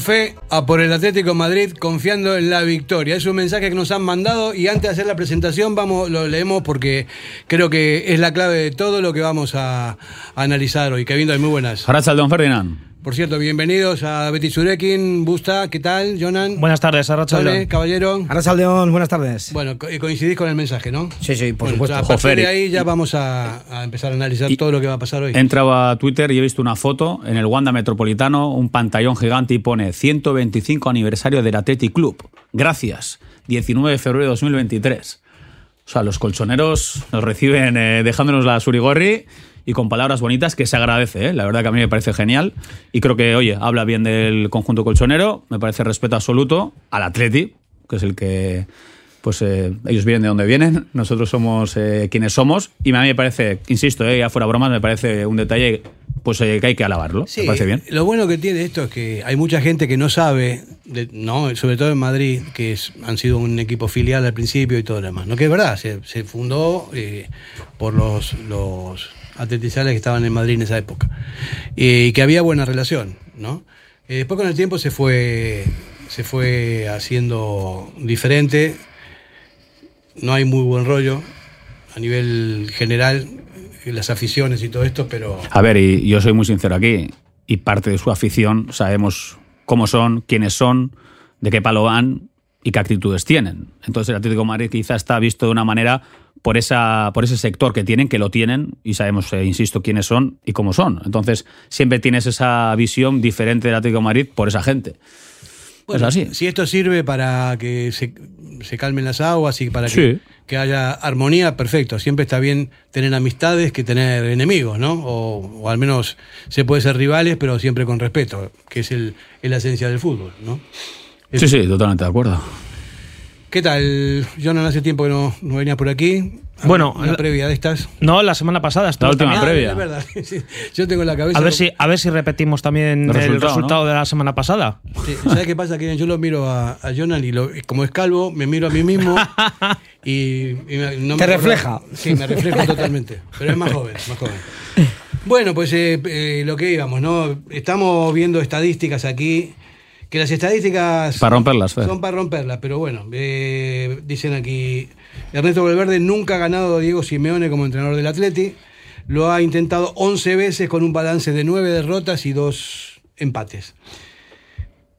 Fe a por el Atlético Madrid, confiando en la victoria. Es un mensaje que nos han mandado y antes de hacer la presentación vamos, lo leemos porque creo que es la clave de todo lo que vamos a, analizar hoy. Kevin, muy buenas. Gracias, don Ferdinand. Por cierto, bienvenidos a Betty Surekin, Busta, ¿qué tal, Jonan? Buenas tardes, Arrachaldeón. caballero. Arrachaldeón, buenas tardes. Bueno, coincidís con el mensaje, ¿no? Sí, sí, por supuesto. A partir de ahí ya vamos a, empezar a analizar todo lo que va a pasar hoy. Entraba a Twitter y he visto una foto en el Wanda Metropolitano, un pantallón gigante y pone 125 aniversario del Athletic Club. Gracias. 19 de febrero de 2023. O sea, los colchoneros nos reciben eh, dejándonos la surigorri y con palabras bonitas que se agradece. ¿eh? La verdad que a mí me parece genial y creo que, oye, habla bien del conjunto colchonero, me parece respeto absoluto al Atleti, que es el que pues eh, ellos vienen de donde vienen, nosotros somos eh, quienes somos, y a mí me parece, insisto, ya fuera bromas, me parece un detalle pues que hay que alabarlo. me parece bien. Lo bueno que tiene esto es que hay mucha gente que no sabe, no, sobre todo en Madrid, que han sido un equipo filial al principio y todo lo demás. No que es verdad, se, se fundó por los, los atletizales que estaban en Madrid en esa época. Y que había buena relación, ¿no? Eh, después con el tiempo se fue, se fue haciendo diferente. No hay muy buen rollo a nivel general, las aficiones y todo esto, pero... A ver, y yo soy muy sincero aquí, y parte de su afición sabemos cómo son, quiénes son, de qué palo van y qué actitudes tienen. Entonces el Atlético de Madrid quizá está visto de una manera por, esa, por ese sector que tienen, que lo tienen, y sabemos, eh, insisto, quiénes son y cómo son. Entonces, siempre tienes esa visión diferente del Atlético de Madrid por esa gente. Bueno, es así. Si esto sirve para que se, se calmen las aguas y para que, que, haya armonía, perfecto. Siempre está bien tener amistades que tener enemigos, ¿no? O, o al menos se puede ser rivales, pero siempre con respeto, que es, el, es la esencia del fútbol, ¿no? sí, sí, totalmente de acuerdo. ¿Qué tal, Jonan? Hace tiempo que no, no venía por aquí. Bueno, la previa de estas. No, la semana pasada. La última previa. Es verdad. Yo tengo en la cabeza. A ver, si, a ver si repetimos también el resultado, de la semana pasada. ¿Sabes qué pasa? Que yo lo miro a, a Jonan y como es calvo, me miro a mí mismo y, no me. Te refleja. Sí, me refleja totalmente. Pero es más joven, más joven. Bueno, pues eh, eh, lo que íbamos, ¿no? Estamos viendo estadísticas aquí que las estadísticas para romperlas, son para romperlas, pero bueno, eh, dicen aquí, Ernesto Valverde nunca ha ganado a Diego Simeone como entrenador del Atleti, lo ha intentado 11 veces con un balance de 9 derrotas y 2 empates.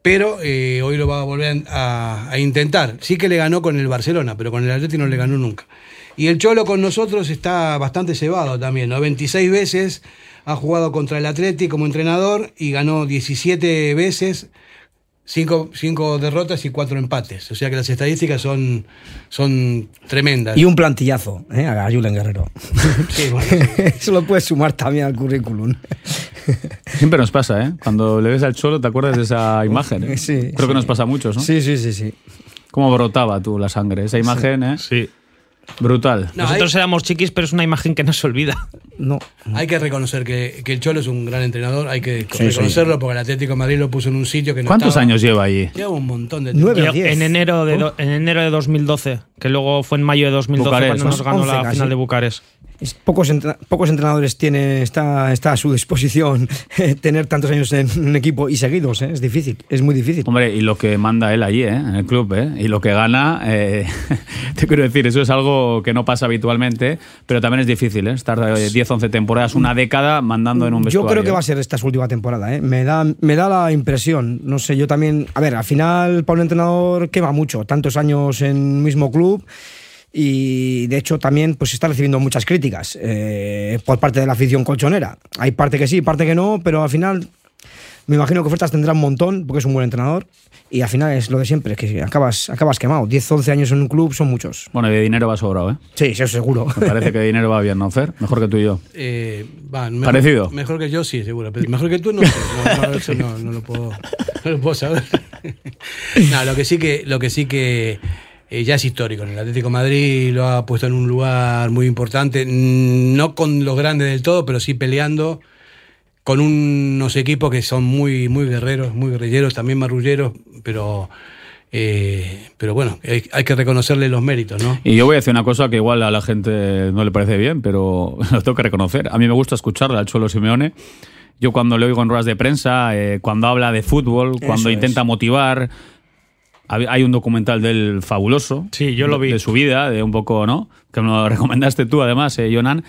Pero eh, hoy lo va a volver a, intentar. Sí que le ganó con el Barcelona, pero con el Atleti no le ganó nunca. Y el Cholo con nosotros está bastante cebado también, ¿no? 26 veces ha jugado contra el Atleti como entrenador y ganó 17 veces Cinco, derrotas y cuatro empates. O sea que las estadísticas son, son tremendas. Y un plantillazo ¿eh? a Julen Guerrero. Sí, bueno, Eso lo puedes sumar también al currículum. Siempre nos pasa, ¿eh? Cuando le ves al cholo te acuerdas de esa imagen. ¿eh? Sí, Creo que nos pasa a muchos, ¿no? Sí, sí, sí, sí. Cómo brotaba tú la sangre. Esa imagen, ¿eh? Sí. Brutal. Nosotros éramos chiquis, pero es una imagen que no se olvida. No. Hay que reconocer que, el Cholo es un gran entrenador, hay que reconocerlo porque el Atlético de Madrid lo puso en un sitio que no ¿Cuántos años lleva allí? Lleva un montón de tiempo. En enero de, en enero de 2012, que luego fue en mayo de 2012 cuando nos ganó la final de Bucarest pocos, pocos entrenadores tienen, está, está a su disposición eh, tener tantos años en un equipo y seguidos, ¿eh? es difícil, es muy difícil. Hombre, y lo que manda él allí, ¿eh? en el club, y lo que gana, te quiero decir, eso es algo que no pasa habitualmente, pero también es difícil, estar 10, 11 temporadas, una década mandando en un vestuario. Yo creo que va a ser esta su última temporada, me, da, me da la impresión, no sé, yo también, a ver, al final para un entrenador quema mucho, tantos años en un mismo club y de hecho también pues está recibiendo muchas críticas eh, por parte de la afición colchonera. Hay parte que sí, parte que no, pero al final me imagino que ofertas tendrá un montón porque es un buen entrenador y al final es lo de siempre, que acabas, acabas quemado. 10, 11 años en un club son muchos. Bueno, y de dinero va sobrado, ¿eh? Sí, eso seguro. Me parece que de dinero va bien, ¿no, Fer? Mejor que tú y yo. Eh, mejor, ¿Parecido? Mejor que yo, sí, seguro. Pero mejor que tú, no sé. No, no, lo, puedo, no lo puedo saber. no, lo que sí que... Lo que, sí que eh, ya es histórico. En el Atlético Madrid lo ha puesto en un lugar muy importante, mm, no con los grandes del todo, pero sí peleando con unos equipos que son muy, muy guerreros, muy guerrilleros, también marrulleros, pero... Eh, pero bueno, hay, que reconocerle los méritos, ¿no? Y yo voy a decir una cosa que igual a la gente no le parece bien, pero lo tengo que reconocer. A mí me gusta escucharle al Cholo Simeone Yo cuando le oigo en ruedas de prensa, eh, cuando habla de fútbol, cuando intenta motivar, hay un documental del fabuloso. Sí, yo lo vi. De su vida, de un poco, ¿no? Que me lo recomendaste tú, además, eh, Jonan.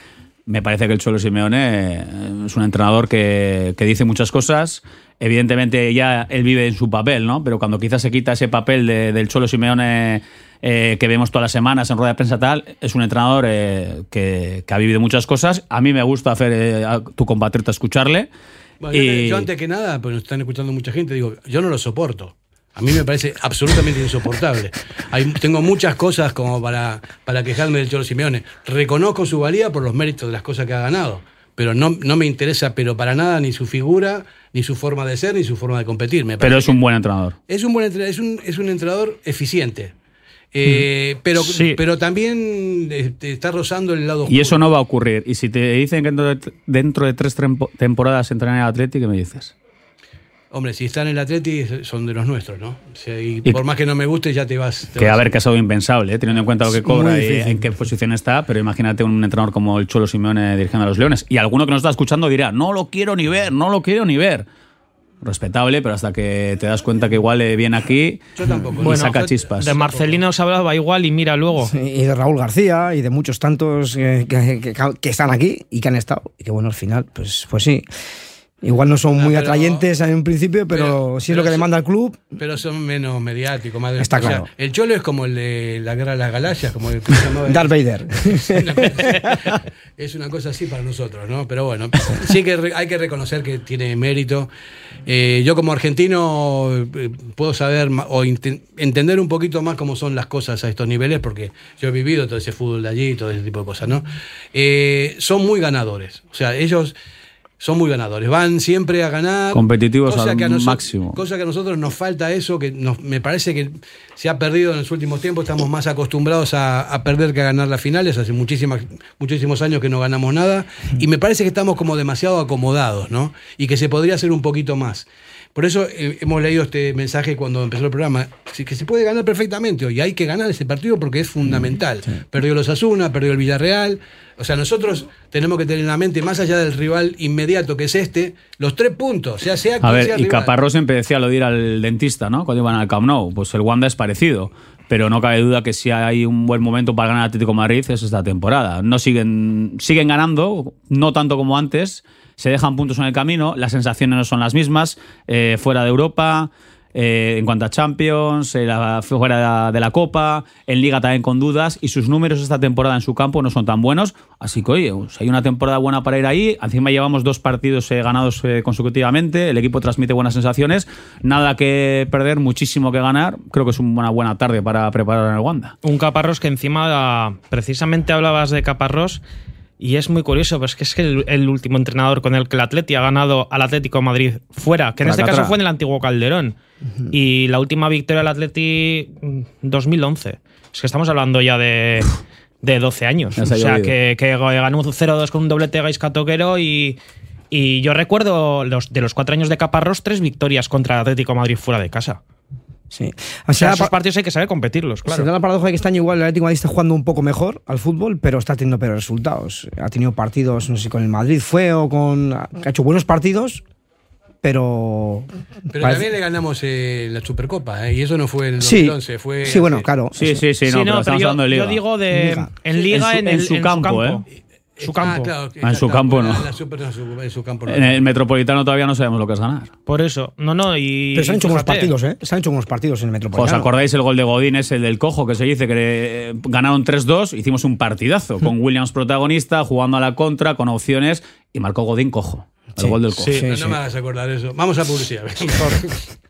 Me parece que el Cholo Simeone eh, es un entrenador que, dice muchas cosas. Evidentemente ya él vive en su papel, ¿no? Pero cuando quizás se quita ese papel del Cholo Simeone eh, que vemos todas las semanas en rueda de prensa tal, es un entrenador que, ha vivido muchas cosas. A mí me gusta hacer a tu compatriota escucharle. y... yo, antes que nada, pues nos están escuchando mucha gente, digo, yo no lo soporto. A mí me parece absolutamente insoportable. Hay, tengo muchas cosas como para, para quejarme del Cholo Simeone. Reconozco su valía por los méritos de las cosas que ha ganado, pero no, no me interesa, pero para nada, ni su figura, ni su forma de ser, ni su forma de competir. pero es un buen entrenador. Es un buen entrenador, es un, es un entrenador eficiente. Eh, mm. pero, pero también este, está rozando el lado oscuro. Y eso no va a ocurrir. Y si te dicen que dentro de, dentro de tres temporadas entran en Atlético, ¿qué me dices? Hombre, si están en el Atleti son de los nuestros, ¿no? y, por más que no me guste ya te vas... que a ver, que es algo impensable, ¿eh? teniendo en cuenta lo que cobra y en qué posición está, pero imagínate un entrenador como el Cholo Simeone dirigiendo a los Leones. Y alguno que nos está escuchando dirá, no lo quiero ni ver, no lo quiero ni ver. Respetable, pero hasta que te das cuenta que igual viene aquí Yo tampoco. y saca chispas. De Marcelino se hablaba igual y mira luego. y de Raúl García y de muchos tantos que, que, están aquí y que han estado. Y que bueno, al final, pues, pues sí. Igual no son muy atrayentes en un principio, pero, sí es lo que demanda el club. Pero son menos mediáticos, más Está claro. el Cholo es como el de la Guerra de las Galaxias, como el que Darth Vader. es una cosa así para nosotros, ¿no? Pero bueno, sí que hay que reconocer que tiene mérito. Eh, yo como argentino eh, puedo saber o entender un poquito más cómo son las cosas a estos niveles, porque yo he vivido todo ese fútbol de allí, todo ese tipo de cosas, ¿no? Eh, son muy ganadores. O sea, ellos son muy ganadores, van siempre a ganar. Competitivos al máximo. Cosa que a nosotros nos falta eso, que me parece que se ha perdido en los últimos tiempos, estamos más acostumbrados a, perder que a ganar las finales, hace muchísimas, muchísimos años que no ganamos nada, y me parece que estamos como demasiado acomodados, ¿no? Y que se podría hacer un poquito más. Por eso eh, hemos leído este mensaje cuando empezó el programa, que se puede ganar perfectamente y hay que ganar ese partido porque es fundamental. Perdió los Asuna, perdió el Villarreal. O sea, nosotros tenemos que tener en la mente, más allá del rival inmediato que es este, los tres puntos. Sea, sea A ver, y Caparrós siempre decía lo de ir al dentista, ¿no? Cuando iban al Camp Nou. Pues el Wanda es parecido pero no cabe duda que si hay un buen momento para ganar Atlético Madrid es esta temporada. No siguen, siguen ganando, no tanto como antes, se dejan puntos en el camino, las sensaciones no son las mismas, eh, fuera de Europa, eh, en cuanto a Champions, eh, fuera de la, Copa, en Liga también con dudas, y sus números esta temporada en su campo no son tan buenos. Así que, oye, hay una temporada buena para ir ahí. Encima llevamos dos partidos ganados consecutivamente, el equipo transmite buenas sensaciones, nada que perder, muchísimo que ganar. Creo que es una buena tarde para preparar en el Wanda. Un Caparrós que encima, precisamente hablabas de Caparrós y es muy curioso, pues que es que el, último entrenador con el que el Atleti ha ganado al Atlético Madrid fuera, que en este caso fue en el antiguo Calderón. Y la última victoria del Atleti 2011. Mm, es que estamos hablando ya de, de 12 años. o sea, que, que, ganó un 0-2 con un doblete Gaisca Toquero y, y yo recuerdo los, de los cuatro años de Caparrós, tres victorias contra el Atlético Madrid fuera de casa. Sí. O sea, esos partidos hay que saber competirlos, claro. Se da la paradoja de que este año igual el Atlético Madrid está jugando un poco mejor al fútbol, pero está teniendo peores resultados. Ha tenido partidos, no sé con el Madrid fue o con. Ha hecho buenos partidos, pero. Pero también le ganamos eh, la Supercopa, ¿eh? y eso no fue en el 2011. Sí, fue sí bueno, claro. Sí, sí, sí, no, pero estamos hablando de Liga. Yo digo de. En Liga, en, en, su, campo, ¿eh? Su campo. Ah, en su campo no. En, su campo En el Metropolitano todavía no sabemos lo que es ganar. Por eso. No, no, y. Pero se han hecho unos partidos, ¿eh? Se han hecho unos partidos en el Metropolitano. ¿Os acordáis el gol de Godín, es el del cojo, que se dice que eh, ganaron 3-2? Hicimos un partidazo con Williams protagonista, jugando a la contra, con opciones, y marcó Godín cojo. El gol del cojo. no, me hagas acordar eso. Vamos a publicidad.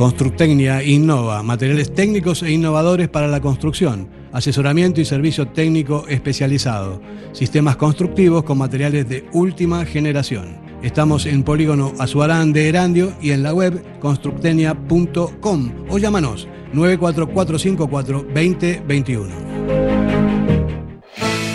Constructecnia innova, materiales técnicos e innovadores para la construcción, asesoramiento y servicio técnico especializado, sistemas constructivos con materiales de última generación. Estamos en Polígono Azuarán de Erandio y en la web constructenia.com o llámanos 94454 2021.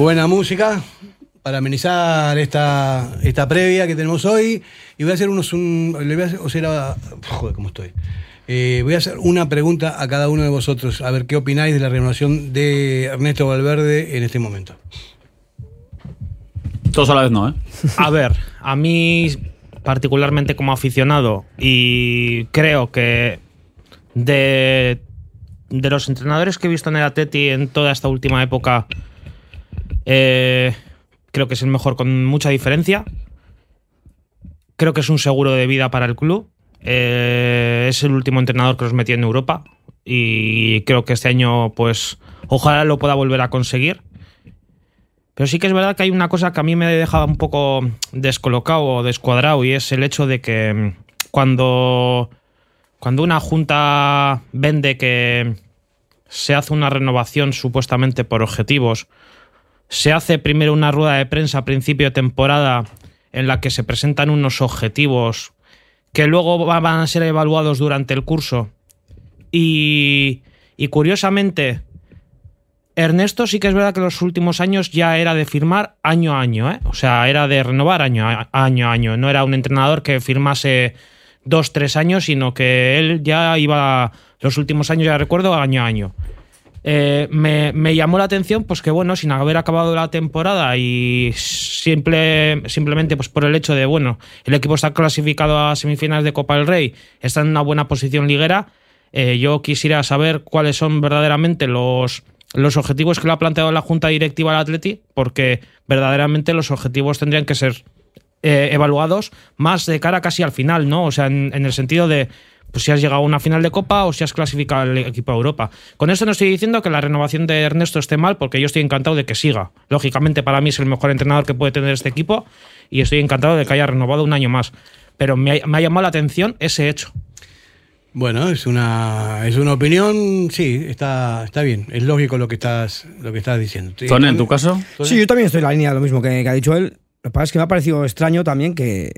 Buena música para amenizar esta, esta previa que tenemos hoy. Y voy a hacer unos. Un, le voy a hacer, o sea, joder, cómo estoy. Eh, voy a hacer una pregunta a cada uno de vosotros, a ver qué opináis de la renovación de Ernesto Valverde en este momento. Todos a la vez no, ¿eh? A ver, a mí particularmente como aficionado y creo que de, de los entrenadores que he visto en el Atleti en toda esta última época, eh, creo que es el mejor con mucha diferencia. Creo que es un seguro de vida para el club. Eh, es el último entrenador que los metió en Europa y creo que este año, pues, ojalá lo pueda volver a conseguir. Pero sí que es verdad que hay una cosa que a mí me dejaba un poco descolocado o descuadrado y es el hecho de que mm, cuando, cuando una junta vende que se hace una renovación supuestamente por objetivos, se hace primero una rueda de prensa a principio de temporada en la que se presentan unos objetivos que luego van a ser evaluados durante el curso. Y, y curiosamente, Ernesto sí que es verdad que los últimos años ya era de firmar año a año, ¿eh? o sea, era de renovar año año, a año. No era un entrenador que firmase dos, tres años, sino que él ya iba los últimos años, ya recuerdo, año a año. Eh, me, llamó la atención, pues que bueno, sin haber acabado la temporada y simple, simplemente pues por el hecho de, bueno, el equipo está clasificado a semifinales de Copa del Rey, está en una buena posición liguera, eh, yo quisiera saber cuáles son verdaderamente los, los objetivos que le ha planteado la Junta Directiva al Atleti, porque verdaderamente los objetivos tendrían que ser eh, evaluados más de cara casi al final, ¿no? O sea, en el sentido de pues si has llegado a una final de Copa o si has clasificado al equipo a Europa. Con esto no estoy diciendo que la renovación de Ernesto esté mal, porque yo estoy encantado de que siga. Lógicamente, para mí es el mejor entrenador que puede tener este equipo y estoy encantado de que haya renovado un año más. Pero me ha, me ha llamado la atención ese hecho. Bueno, es una, es una opinión, sí, está, está bien. Es lógico lo que estás, lo que estás diciendo. Tony, ¿en tu caso? Sí, yo también estoy en la línea de lo mismo que, que ha dicho él. Lo que pasa es que me ha parecido extraño también que,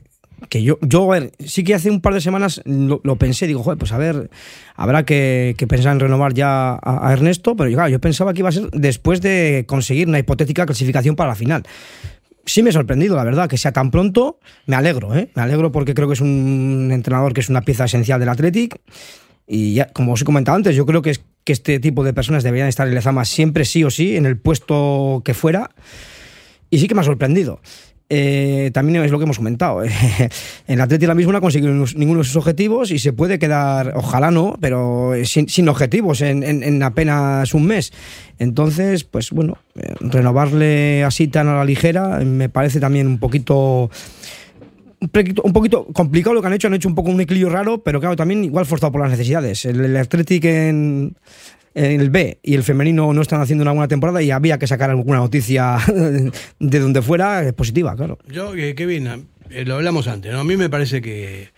que yo, yo, a ver, sí que hace un par de semanas lo, lo pensé, digo, joder, pues a ver, habrá que, que pensar en renovar ya a, a, Ernesto, pero claro, yo pensaba que iba a ser después de conseguir una hipotética clasificación para la final. Sí me he sorprendido, la verdad, que sea tan pronto, me alegro, ¿eh? me alegro porque creo que es un entrenador que es una pieza esencial del Athletic y ya, como os he comentado antes, yo creo que, es, que este tipo de personas deberían estar en Lezama siempre sí o sí, en el puesto que fuera, y sí que me ha sorprendido. Eh, también es lo que hemos comentado. el Atleti ahora mismo no ha conseguido ninguno de sus objetivos y se puede quedar, ojalá no, pero sin, objetivos en, en, en, apenas un mes. Entonces, pues bueno, eh, renovarle así tan a la ligera me parece también un poquito un poquito complicado lo que han hecho, han hecho un poco un equilibrio raro, pero claro, también igual forzado por las necesidades. El, el en, el B y el femenino no están haciendo una buena temporada y había que sacar alguna noticia de donde fuera positiva, claro. Yo, eh, Kevin, eh, lo hablamos antes, ¿no? A mí me parece que,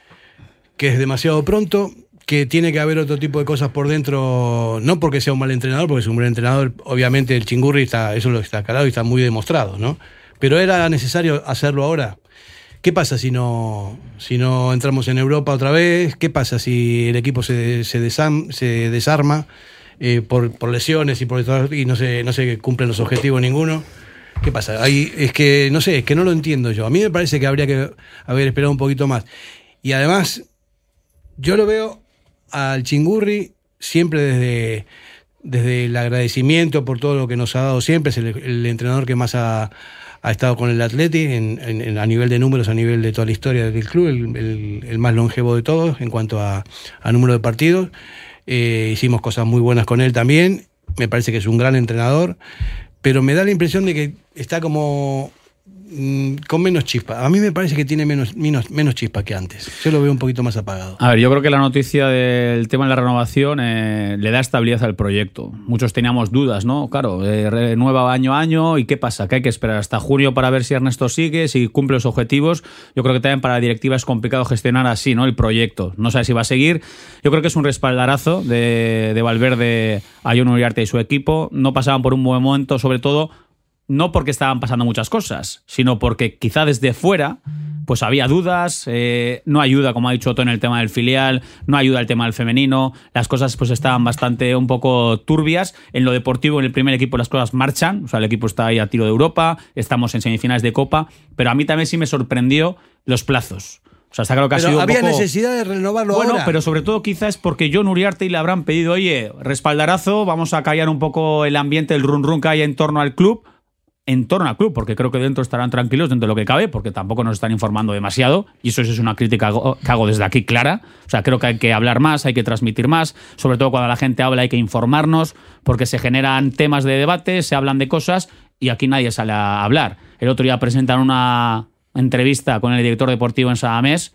que es demasiado pronto, que tiene que haber otro tipo de cosas por dentro, no porque sea un mal entrenador, porque es un buen entrenador, obviamente el chingurri está, eso lo está calado y está muy demostrado, ¿no? Pero era necesario hacerlo ahora. ¿Qué pasa si no, si no entramos en Europa otra vez? ¿Qué pasa si el equipo se, se desarma eh, por, por, lesiones y, por, y no, se, no se cumplen los objetivos ninguno? ¿Qué pasa? Ahí, es que, no sé, es que no lo entiendo yo. A mí me parece que habría que haber esperado un poquito más. Y además, yo lo veo al Chingurri siempre desde, desde el agradecimiento por todo lo que nos ha dado siempre. Es el, el entrenador que más ha ha estado con el Atleti en, en, en, a nivel de números, a nivel de toda la historia del club, el, el, el más longevo de todos en cuanto a, a número de partidos. Eh, hicimos cosas muy buenas con él también. Me parece que es un gran entrenador, pero me da la impresión de que está como con menos chispa. A mí me parece que tiene menos, menos, menos chispa que antes. Yo lo veo un poquito más apagado. A ver, yo creo que la noticia del tema de la renovación eh, le da estabilidad al proyecto. Muchos teníamos dudas, ¿no? Claro, eh, renueva año a año y ¿qué pasa? Que hay que esperar hasta junio para ver si Ernesto sigue, si cumple los objetivos. Yo creo que también para la directiva es complicado gestionar así, ¿no? El proyecto. No sabe si va a seguir. Yo creo que es un respaldarazo de, de Valverde a Uriarte y su equipo. No pasaban por un buen momento, sobre todo no porque estaban pasando muchas cosas, sino porque quizá desde fuera pues había dudas, eh, no ayuda, como ha dicho Otto, en el tema del filial, no ayuda el tema del femenino, las cosas pues estaban bastante un poco turbias. En lo deportivo, en el primer equipo las cosas marchan, o sea, el equipo está ahí a tiro de Europa, estamos en semifinales de Copa, pero a mí también sí me sorprendió los plazos. O sea, está claro que pero ha sido había poco... necesidad de renovarlo bueno, ahora. pero sobre todo quizás es porque John Uriarte y le habrán pedido, oye, respaldarazo, vamos a callar un poco el ambiente, el run run que hay en torno al club en torno al club, porque creo que dentro estarán tranquilos dentro de lo que cabe, porque tampoco nos están informando demasiado, y eso es una crítica que hago desde aquí clara. O sea, creo que hay que hablar más, hay que transmitir más, sobre todo cuando la gente habla hay que informarnos, porque se generan temas de debate, se hablan de cosas, y aquí nadie sale a hablar. El otro día presentan una entrevista con el director deportivo en Sadamés,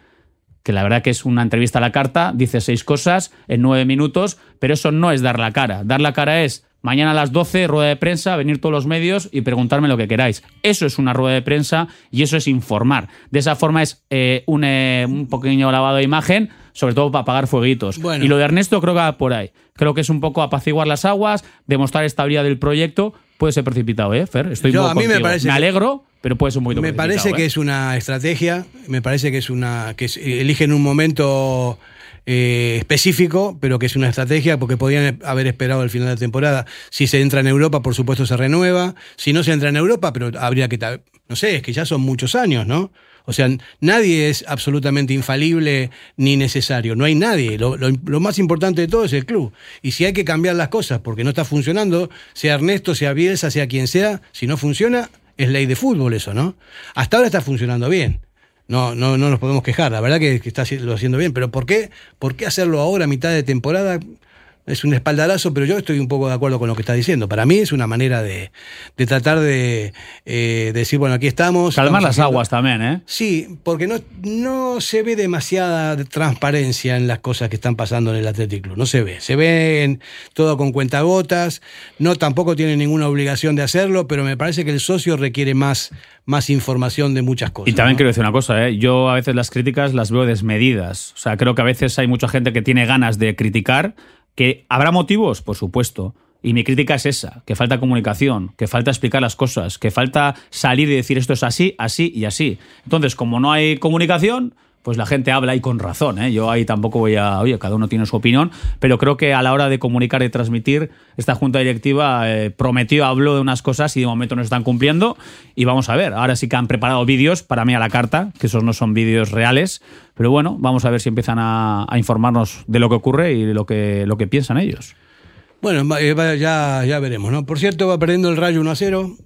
que la verdad que es una entrevista a la carta, dice seis cosas en nueve minutos, pero eso no es dar la cara. Dar la cara es Mañana a las 12, rueda de prensa, venir todos los medios y preguntarme lo que queráis. Eso es una rueda de prensa y eso es informar. De esa forma es eh, un, eh, un, pequeño lavado de imagen, sobre todo para apagar fueguitos. Bueno. Y lo de Ernesto creo que va por ahí. Creo que es un poco apaciguar las aguas, demostrar estabilidad del proyecto. Puede ser precipitado, ¿eh, Fer? Estoy Yo, a mí me parece me alegro, pero puede ser poquito Me parece ¿eh? que es una estrategia, me parece que es una que es, eligen un momento eh, específico, pero que es una estrategia porque podían haber esperado el final de temporada. Si se entra en Europa, por supuesto se renueva. Si no se entra en Europa, pero habría que, no sé, es que ya son muchos años, ¿no? O sea, nadie es absolutamente infalible ni necesario. No hay nadie. Lo, lo, más importante de todo es el club. Y si hay que cambiar las cosas porque no está funcionando, sea Ernesto, sea Bielsa, sea quien sea, si no funciona, es ley de fútbol eso, ¿no? Hasta ahora está funcionando bien. No, no, no nos podemos quejar, la verdad que, está lo haciendo bien, pero ¿por qué? ¿Por qué hacerlo ahora a mitad de temporada? Es un espaldarazo, pero yo estoy un poco de acuerdo con lo que está diciendo. Para mí es una manera de, de tratar de, eh, decir, bueno, aquí estamos. Calmar las aguas también, ¿eh? Sí, porque no, no se ve demasiada transparencia en las cosas que están pasando en el Athletic Club. No se ve. Se ve todo con cuentagotas. No tampoco tiene ninguna obligación de hacerlo, pero me parece que el socio requiere más, más información de muchas cosas. Y también quiero decir una cosa, ¿eh? yo a veces las críticas las veo desmedidas. O sea, creo que a veces hay mucha gente que tiene ganas de criticar ¿Que habrá motivos? Por supuesto. Y mi crítica es esa, que falta comunicación, que falta explicar las cosas, que falta salir y decir esto es así, así y así. Entonces, como no hay comunicación, pues la gente habla y con razón. ¿eh? Yo ahí tampoco voy a, oye, cada uno tiene su opinión, pero creo que a la hora de comunicar y transmitir, esta junta directiva eh, prometió, habló de unas cosas y de momento no están cumpliendo. Y vamos a ver, ahora sí que han preparado vídeos para mí a la carta, que esos no son vídeos reales, pero bueno, vamos a ver si empiezan a, informarnos de lo que ocurre y de lo que, lo que piensan ellos. Bueno, eh, ya, ya veremos, ¿no? Por cierto, va perdiendo el Rayo 1 a 0.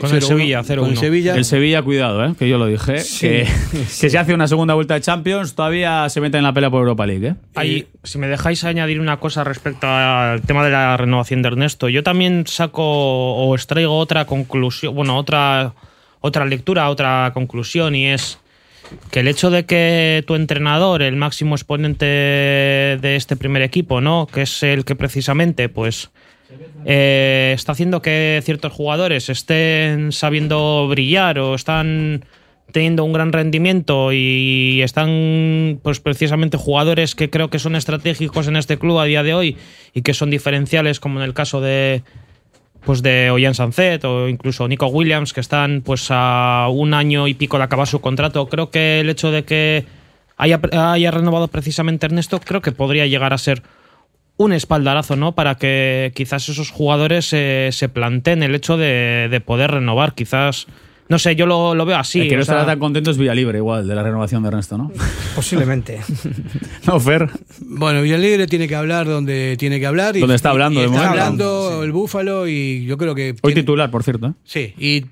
Con el Sevilla, 0 el Sevilla. El Sevilla, cuidado, ¿eh? que yo lo dije. que, que se hace una segunda vuelta de Champions, todavía se mete en la pelea por Europa League. ¿eh? Ahí, si me dejáis añadir una cosa respecto al tema de la renovación de Ernesto, yo también saco o extraigo otra conclusión, bueno, otra, otra lectura, otra conclusión, y es que el hecho de que tu entrenador, el máximo exponente de este primer equipo, ¿no? Que es el que precisamente, pues. Eh, está haciendo que ciertos jugadores estén sabiendo brillar o están teniendo un gran rendimiento y están pues precisamente jugadores que creo que son estratégicos en este club a día de hoy y que son diferenciales como en el caso de pues de Ollán Sancet o incluso Nico Williams, que están pues a un año y pico de acabar su contrato. Creo que el hecho de que haya, haya renovado precisamente Ernesto, creo que podría llegar a ser un espaldarazo, ¿no? Para que quizás esos jugadores se planteen el hecho de, de poder renovar. Quizás no sé, yo lo, veo así. El que no estará tan contento es Villalibre, igual, de la renovación de Ernesto, ¿no? Posiblemente. no, Fer. Bueno, Villalibre tiene que hablar donde tiene que hablar. Y, donde está hablando, de Está hablando el Búfalo y yo creo que. Hoy titular, por cierto. ¿eh? Sí, y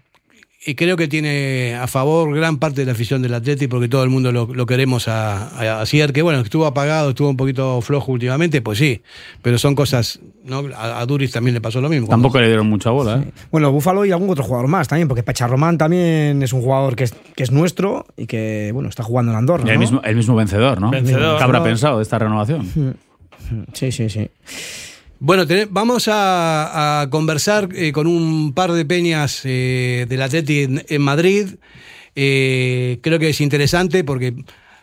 y creo que tiene a favor gran parte de la afición del Atleti porque todo el mundo lo, queremos a, a, que bueno, estuvo apagado, estuvo un poquito flojo últimamente, pues sí, pero son cosas, ¿no? A, Duris también le pasó lo mismo. Tampoco le dieron mucha bola, ¿eh? Bueno, Búfalo y algún otro jugador más también, porque Pacharromán también es un jugador que es, que es nuestro y que, bueno, está jugando en Andorra. El, mismo, el mismo vencedor, ¿no? Vencedor. ¿Qué habrá pensado de esta renovación? Sí, sí, sí. Bueno, vamos a, conversar eh, con un par de peñas eh, del Atleti en, Madrid. Eh, creo que es interesante porque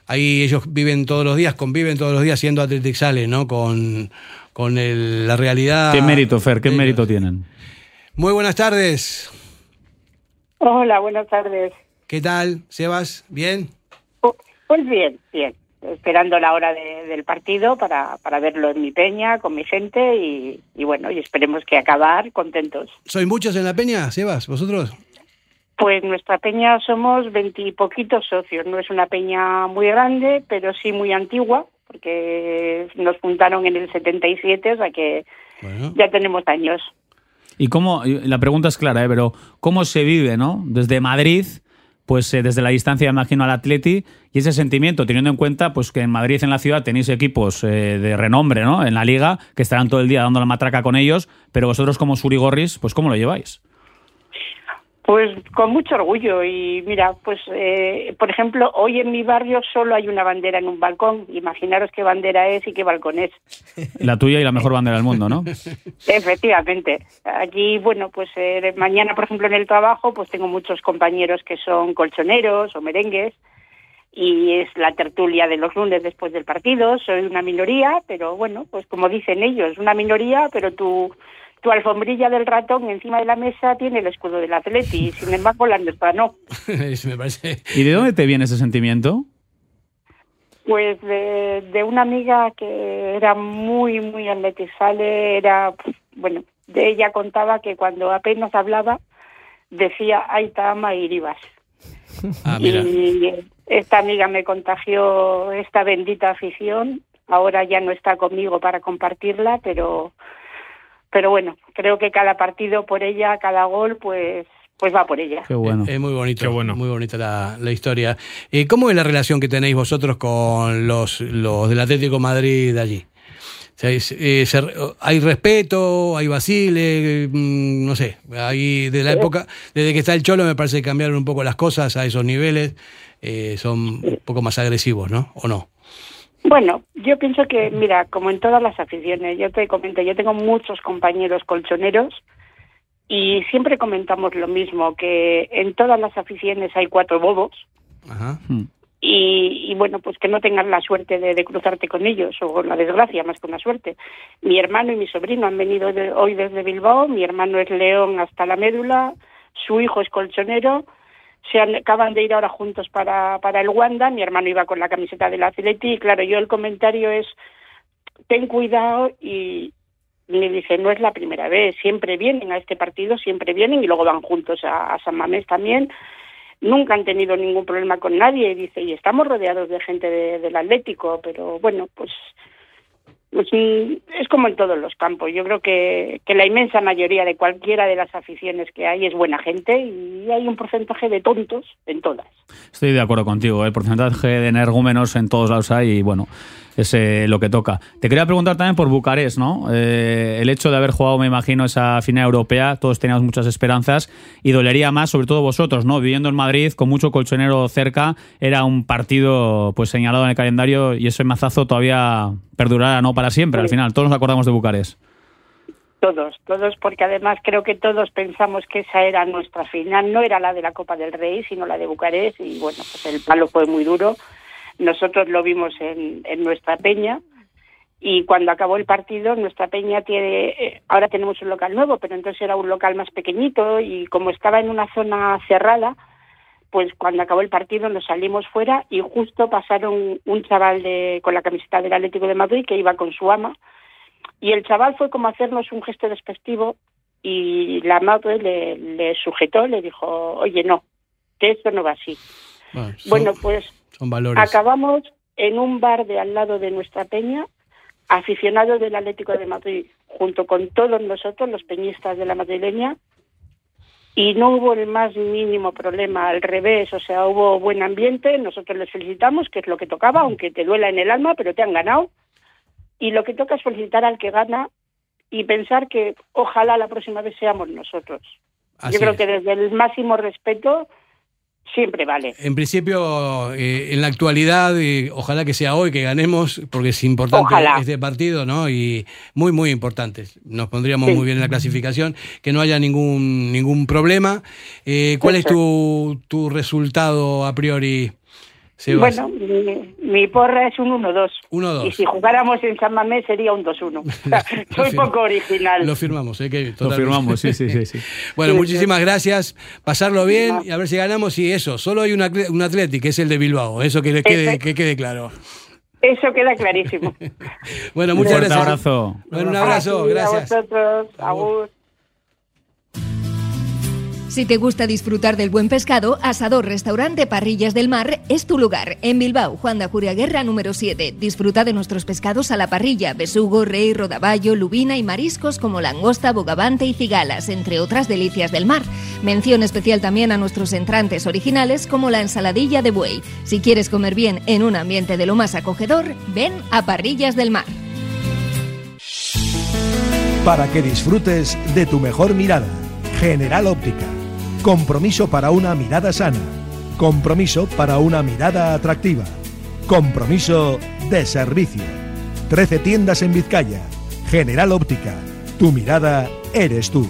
ahí ellos viven todos los días, conviven todos los días siendo Athletic Sales, ¿no? Con, con la realidad. ¿Qué mérito, Fer? ¿Qué mérito tienen? Muy buenas tardes. Hola, buenas tardes. ¿Qué tal, Sebas? ¿Bien? Oh, pues bien, bien esperando la hora del partido para, para verlo en mi peña, con mi gente y, bueno, y esperemos que acabar contentos. ¿Sois muchos en la peña, Sebas, vosotros? Pues nuestra peña somos veintipoquitos socios, no es una peña muy grande, pero sí muy antigua, porque nos juntaron en el 77, o sea que ya tenemos años. ¿Y cómo, la pregunta es clara, ¿eh? pero cómo se vive, ¿no? Desde Madrid pues eh, desde la distancia imagino al Atleti y ese sentimiento, teniendo en cuenta pues que en Madrid, en la ciudad, tenéis equipos eh, de renombre ¿no? en la liga que estarán todo el día dando la matraca con ellos, pero vosotros como Surigorris, pues ¿cómo lo lleváis? Pues con mucho orgullo y mira, pues eh, por ejemplo, hoy en mi barrio solo hay una bandera en un balcón. Imaginaros qué bandera es y qué balcón es. La tuya y la mejor bandera del mundo, ¿no? Efectivamente. Aquí, bueno, pues eh, mañana, por ejemplo, en el trabajo, pues tengo muchos compañeros que son colchoneros o merengues y es la tertulia de los lunes después del partido. Soy una minoría, pero bueno, pues como dicen ellos, una minoría, pero tú tu alfombrilla del ratón encima de la mesa tiene el escudo del Atleti, y sin embargo la nuestra no. ¿Y de dónde te viene ese sentimiento? Pues de, de una amiga que era muy, muy atletizale, era, bueno, de ella contaba que cuando apenas hablaba decía Aitama Iribas. Ah, mira. Y esta amiga me contagió esta bendita afición. Ahora ya no está conmigo para compartirla, pero, pero bueno, creo que cada partido por ella, cada gol, pues, pues va por ella. Qué bueno. Es muy bonito, Qué bueno. muy bonita la, la historia. Eh, ¿Cómo es la relación que tenéis vosotros con los, los del Atlético de Madrid de allí? O sea, es- eh, ¿Hay respeto? ¿Hay vacile? Mm, No sé, hay de la época, desde que está el Cholo me parece que cambiaron un poco las cosas a esos niveles, eh, son un poco más agresivos, ¿no? ¿O no? Bueno, yo pienso que, mira, como en todas las aficiones, yo te comento, yo tengo muchos compañeros colchoneros y siempre comentamos lo mismo, que en todas las aficiones hay cuatro bobos Ajá. y, y, bueno, pues que no tengas la suerte de, de cruzarte con ellos o la desgracia más que una suerte. Mi hermano y mi sobrino han venido de- hoy desde Bilbao, mi hermano es león hasta la médula, su hijo es colchonero, se acaban de ir ahora juntos para, para el Wanda, mi hermano iba con la camiseta del Atleti y claro, yo el comentario es ten cuidado y me dice, no es la primera vez, siempre vienen a este partido, siempre vienen y luego van juntos a, a San Mamés también. Nunca han tenido ningún problema con nadie y dice y estamos rodeados de gente de- del Atlético pero bueno pues pues, mm, es como en todos los campos yo creo que, que la inmensa mayoría de cualquiera de las aficiones que hay es buena gente y hay un porcentaje de tontos en todas Estoy de acuerdo contigo. El porcentaje de energúmenos en todos lados hay y bueno, es eh, lo que toca. Te quería preguntar también por Bucarest, ¿no? Eh, el hecho de haber jugado, me imagino, esa final europea, todos teníamos muchas esperanzas y dolería más, sobre todo vosotros, ¿no? Viviendo en Madrid, con mucho colchonero cerca, era un partido pues señalado en el calendario y ese mazazo todavía perdurará, ¿no? Para siempre, al final. Todos nos acordamos de Bucarest. todos todos porque además creo que todos pensamos que esa era nuestra final no era la de la Copa del Rey sino la de Bucarest y bueno pues el palo fue muy duro nosotros lo vimos en, en nuestra peña y cuando acabó el partido nuestra peña tiene eh, ahora tenemos un local nuevo pero entonces era un local más pequeñito y como estaba en una zona cerrada pues cuando acabó el partido nos salimos fuera y justo pasaron un chaval de con la camiseta del Atlético de Madrid que iba con su ama y el chaval fue como a hacernos un gesto despectivo y la madre le, le sujetó, le dijo, oye, no, que esto no va así. Bueno, pues son valores. acabamos en un bar de al lado de nuestra peña, aficionados del Atlético de Madrid, junto con todos nosotros, los peñistas de la madrileña, y no hubo el más mínimo problema, al revés, o sea, hubo buen ambiente, nosotros les felicitamos, que es lo que tocaba, aunque te duela en el alma, pero te han ganado, y lo que toca es felicitar al que gana y pensar que ojalá la próxima vez seamos nosotros. Así Yo creo es. que desde el máximo respeto siempre vale. En principio, eh, en la actualidad, ojalá que sea hoy que ganemos, porque es importante Ojalá. este partido, ¿no? Y muy, muy importante. Nos pondríamos Sí. muy bien en la clasificación, que no haya ningún, ningún problema. Eh, ¿Cuál es tu, tu resultado a priori, Sebas? Bueno, mi, mi porra es un 1-2. 1-2. Y si jugáramos en San Mamés sería un 2-1. O sea, soy poco original. Lo firmamos, ¿eh? Que Lo firmamos, sí, sí, sí. sí. Bueno, Sí, muchísimas gracias. Pasarlo bien y a ver si ganamos. Y eso, solo hay un, un Atleti, que es el de Bilbao. Eso que, le quede, que quede claro. Eso queda clarísimo. Bueno, muchas Fuerte gracias. abrazo. Bueno, un abrazo, gracias. A vosotros, agur. Si te gusta disfrutar del buen pescado, Asador Restaurante Parrillas del Mar es tu lugar. En Bilbao, Juan de Ajuria Guerra número 7. Disfruta de nuestros pescados a la parrilla, besugo, rey, rodaballo, lubina y mariscos como langosta, bogavante y cigalas, entre otras delicias del mar. Mención especial también a nuestros entrantes originales como la ensaladilla de buey. Si quieres comer bien en un ambiente de lo más acogedor, ven a Parrillas del Mar. Para que disfrutes de tu mejor mirada. General Óptica. Compromiso para una mirada sana. Compromiso para una mirada atractiva. Compromiso de servicio. 13 tiendas en Vizcaya. General Óptica. Tu mirada eres tú.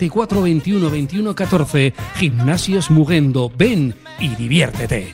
24 21 21 14. Gimnasios Mugendo. Ven y diviértete.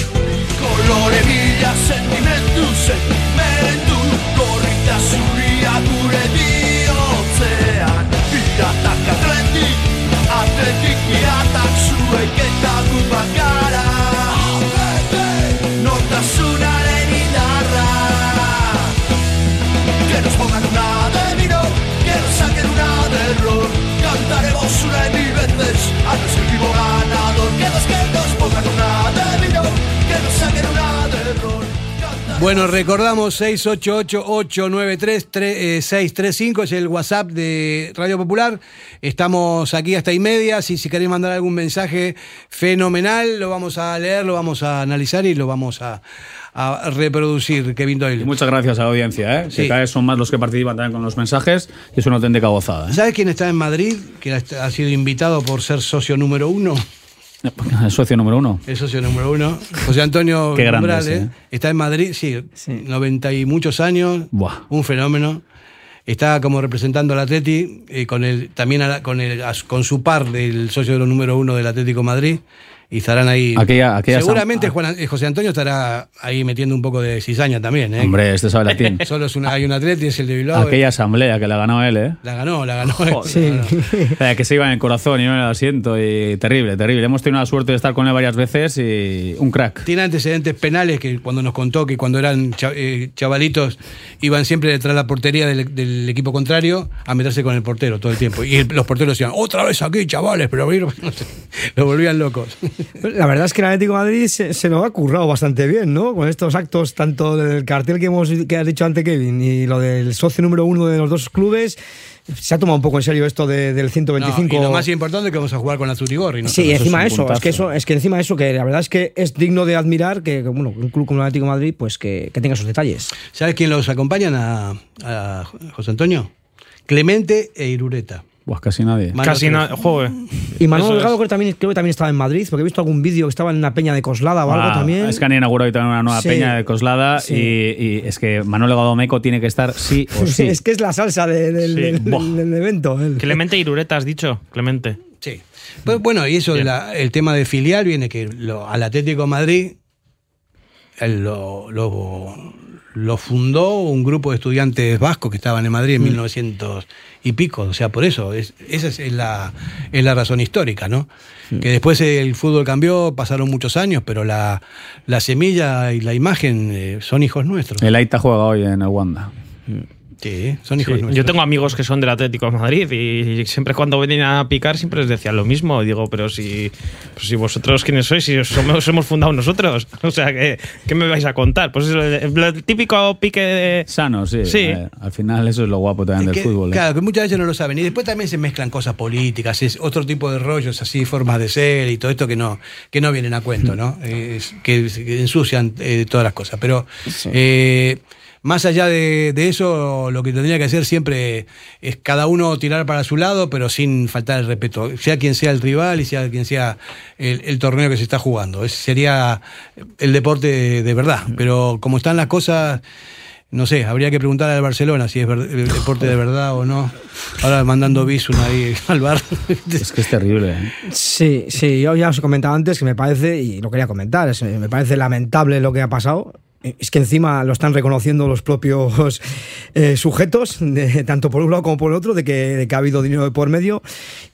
Sentimentu Korrita zuria gure Bueno, recordamos 688-893-635, es el WhatsApp de Radio Popular. Estamos aquí hasta y media. Si, si queréis mandar algún mensaje fenomenal, lo vamos a leer, lo vamos a analizar y lo vamos a, a reproducir, Kevin Doyle. Y muchas gracias a la audiencia, ¿eh? Sí. que cada vez son más los que participan también con los mensajes y es una auténtica gozada. ¿eh? ¿Sabes quién está en Madrid? Que ha sido invitado por ser socio número uno. El socio número uno. El socio número uno. José Antonio Qué grande Umbrales, ese, ¿eh? Está en Madrid, sí, 90 y muchos años. Un fenómeno. Está como representando al Atleti, eh, con el, también a la- con, el, as- con su par del socio número uno del Atlético Madrid. Y estarán ahí. Aquella- aquella Seguramente sam- Juan- eh, José Antonio estará ahí metiendo un poco de cizaña también. ¿eh? Hombre, este sabe latín. Solo es una, hay un Atleti, es el de Bilbao. Aquella asamblea que la ganó él, ¿eh? La ganó, la ganó. Joder. O sea, que se iba en el corazón y no en el asiento. Y terrible, terrible. Hemos tenido la suerte de estar con él varias veces y un crack. Tiene antecedentes penales que cuando nos contó que cuando eran eh, chavalitos iban siempre detrás de la portería del, del equipo contrario a meterse con el portero todo el tiempo. Y el- los porteros decían, otra vez aquí, chavales, pero abrir- no sé, lo volvían locos. La verdad es que el Atlético de Madrid se, se nos ha currado bastante bien, ¿no? Con estos actos, tanto del cartel que hemos que has dicho antes, Kevin, y lo del socio número uno de los dos clubes, se ha tomado un poco en serio esto de- del 125. No, y lo más importante es que vamos a jugar con la. Sí, y encima eso, es puntazo. que eso, es que encima eso, que la verdad es que es digno de admirar que, que, bueno, un club como el Atlético de Madrid, pues que, que tenga esos detalles. ¿Sabes quién los acompañan a, a José Antonio? Clemente e Irureta. Pues casi nadie. Casi nada. Joder. Y Manuel. Delgado creo, que también, creo que también estaba en Madrid, porque he visto algún vídeo que estaba en una peña de Coslada o algo Ah, también. Es que han inaugurado hoy también una nueva Sí. peña de Coslada Sí. y, y es que Manuel Gadomeco tiene que estar sí o sí. es que es la salsa de- del, Sí. del- Buah. del evento. el- Clemente Irureta has dicho, Clemente. Sí. Pues bueno, y eso, la- el tema de filial viene que lo- al Atlético de Madrid lo, lo, lo fundó un grupo de estudiantes vascos que estaban en Madrid en 1900 y pico. O sea, por eso, es, esa es la, es la razón histórica, ¿no? Que después el fútbol cambió, pasaron muchos años, pero la, la semilla y la imagen eh, son hijos nuestros. El Aita juega hoy en el Wanda. Sí, son hijos Sí, nuestros. yo tengo amigos que son del Atlético de Madrid y siempre cuando venían a picar siempre les decían lo mismo. Digo, pero si, pues si vosotros quiénes sois, si somos, hemos fundado nosotros. O sea, ¿qué, qué me vais a contar? Pues eso, el, el típico pique de... Sano, sí. Sí. Eh, al final eso es lo guapo también del Que- fútbol. ¿eh? Claro, que muchas veces no lo saben. Y después también se mezclan cosas políticas, es otro tipo de rollos, así, formas de ser y todo esto que no, que no vienen a cuento, ¿no? Es- que, que ensucian eh, todas las cosas. Pero eh, más allá de, de eso, lo que tendría que hacer siempre es cada uno tirar para su lado, pero sin faltar el respeto, sea quien sea el rival y sea quien sea el, el torneo que se está jugando. Ese sería el deporte de, de verdad. Pero como están las cosas. No sé, habría que preguntar al Barcelona si es ver- el deporte de verdad o no. Ahora mandando Bisun ahí al bar. Es que es terrible. ¿eh? Sí, sí, yo ya os he comentado antes que me parece, y lo quería comentar, es- me parece lamentable lo que ha pasado. Eh, es que encima lo están reconociendo los propios eh, sujetos, de- tanto por un lado como por el otro, de que, de que ha habido dinero de por medio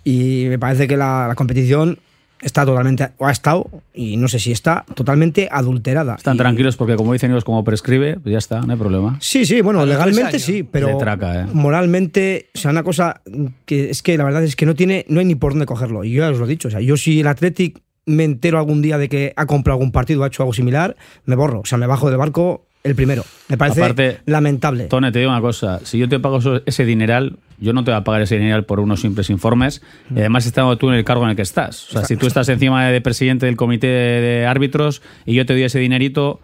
y me parece que la, la competición está totalmente, o ha estado, y no sé si está, totalmente adulterada. Están tranquilos porque, como dicen ellos, como prescribe, pues ya está, no hay problema. Sí, sí, bueno, legalmente sí, pero De traca, ¿eh? moralmente, o sea, una cosa que es que la verdad es que no tiene, no hay ni por dónde cogerlo. Y yo ya os lo he dicho, o sea, yo si el Athletic me entero algún día de que ha comprado algún partido ha hecho algo similar, me borro, o sea, me bajo del barco el primero. Me parece Aparte, lamentable. Tone, te digo una cosa, si yo te pago ese dineral, yo no te voy a pagar ese dineral por unos simples informes, y además estando tú en el cargo en el que estás. O sea, si tú estás encima de presidente del comité de árbitros y yo te doy ese dinerito,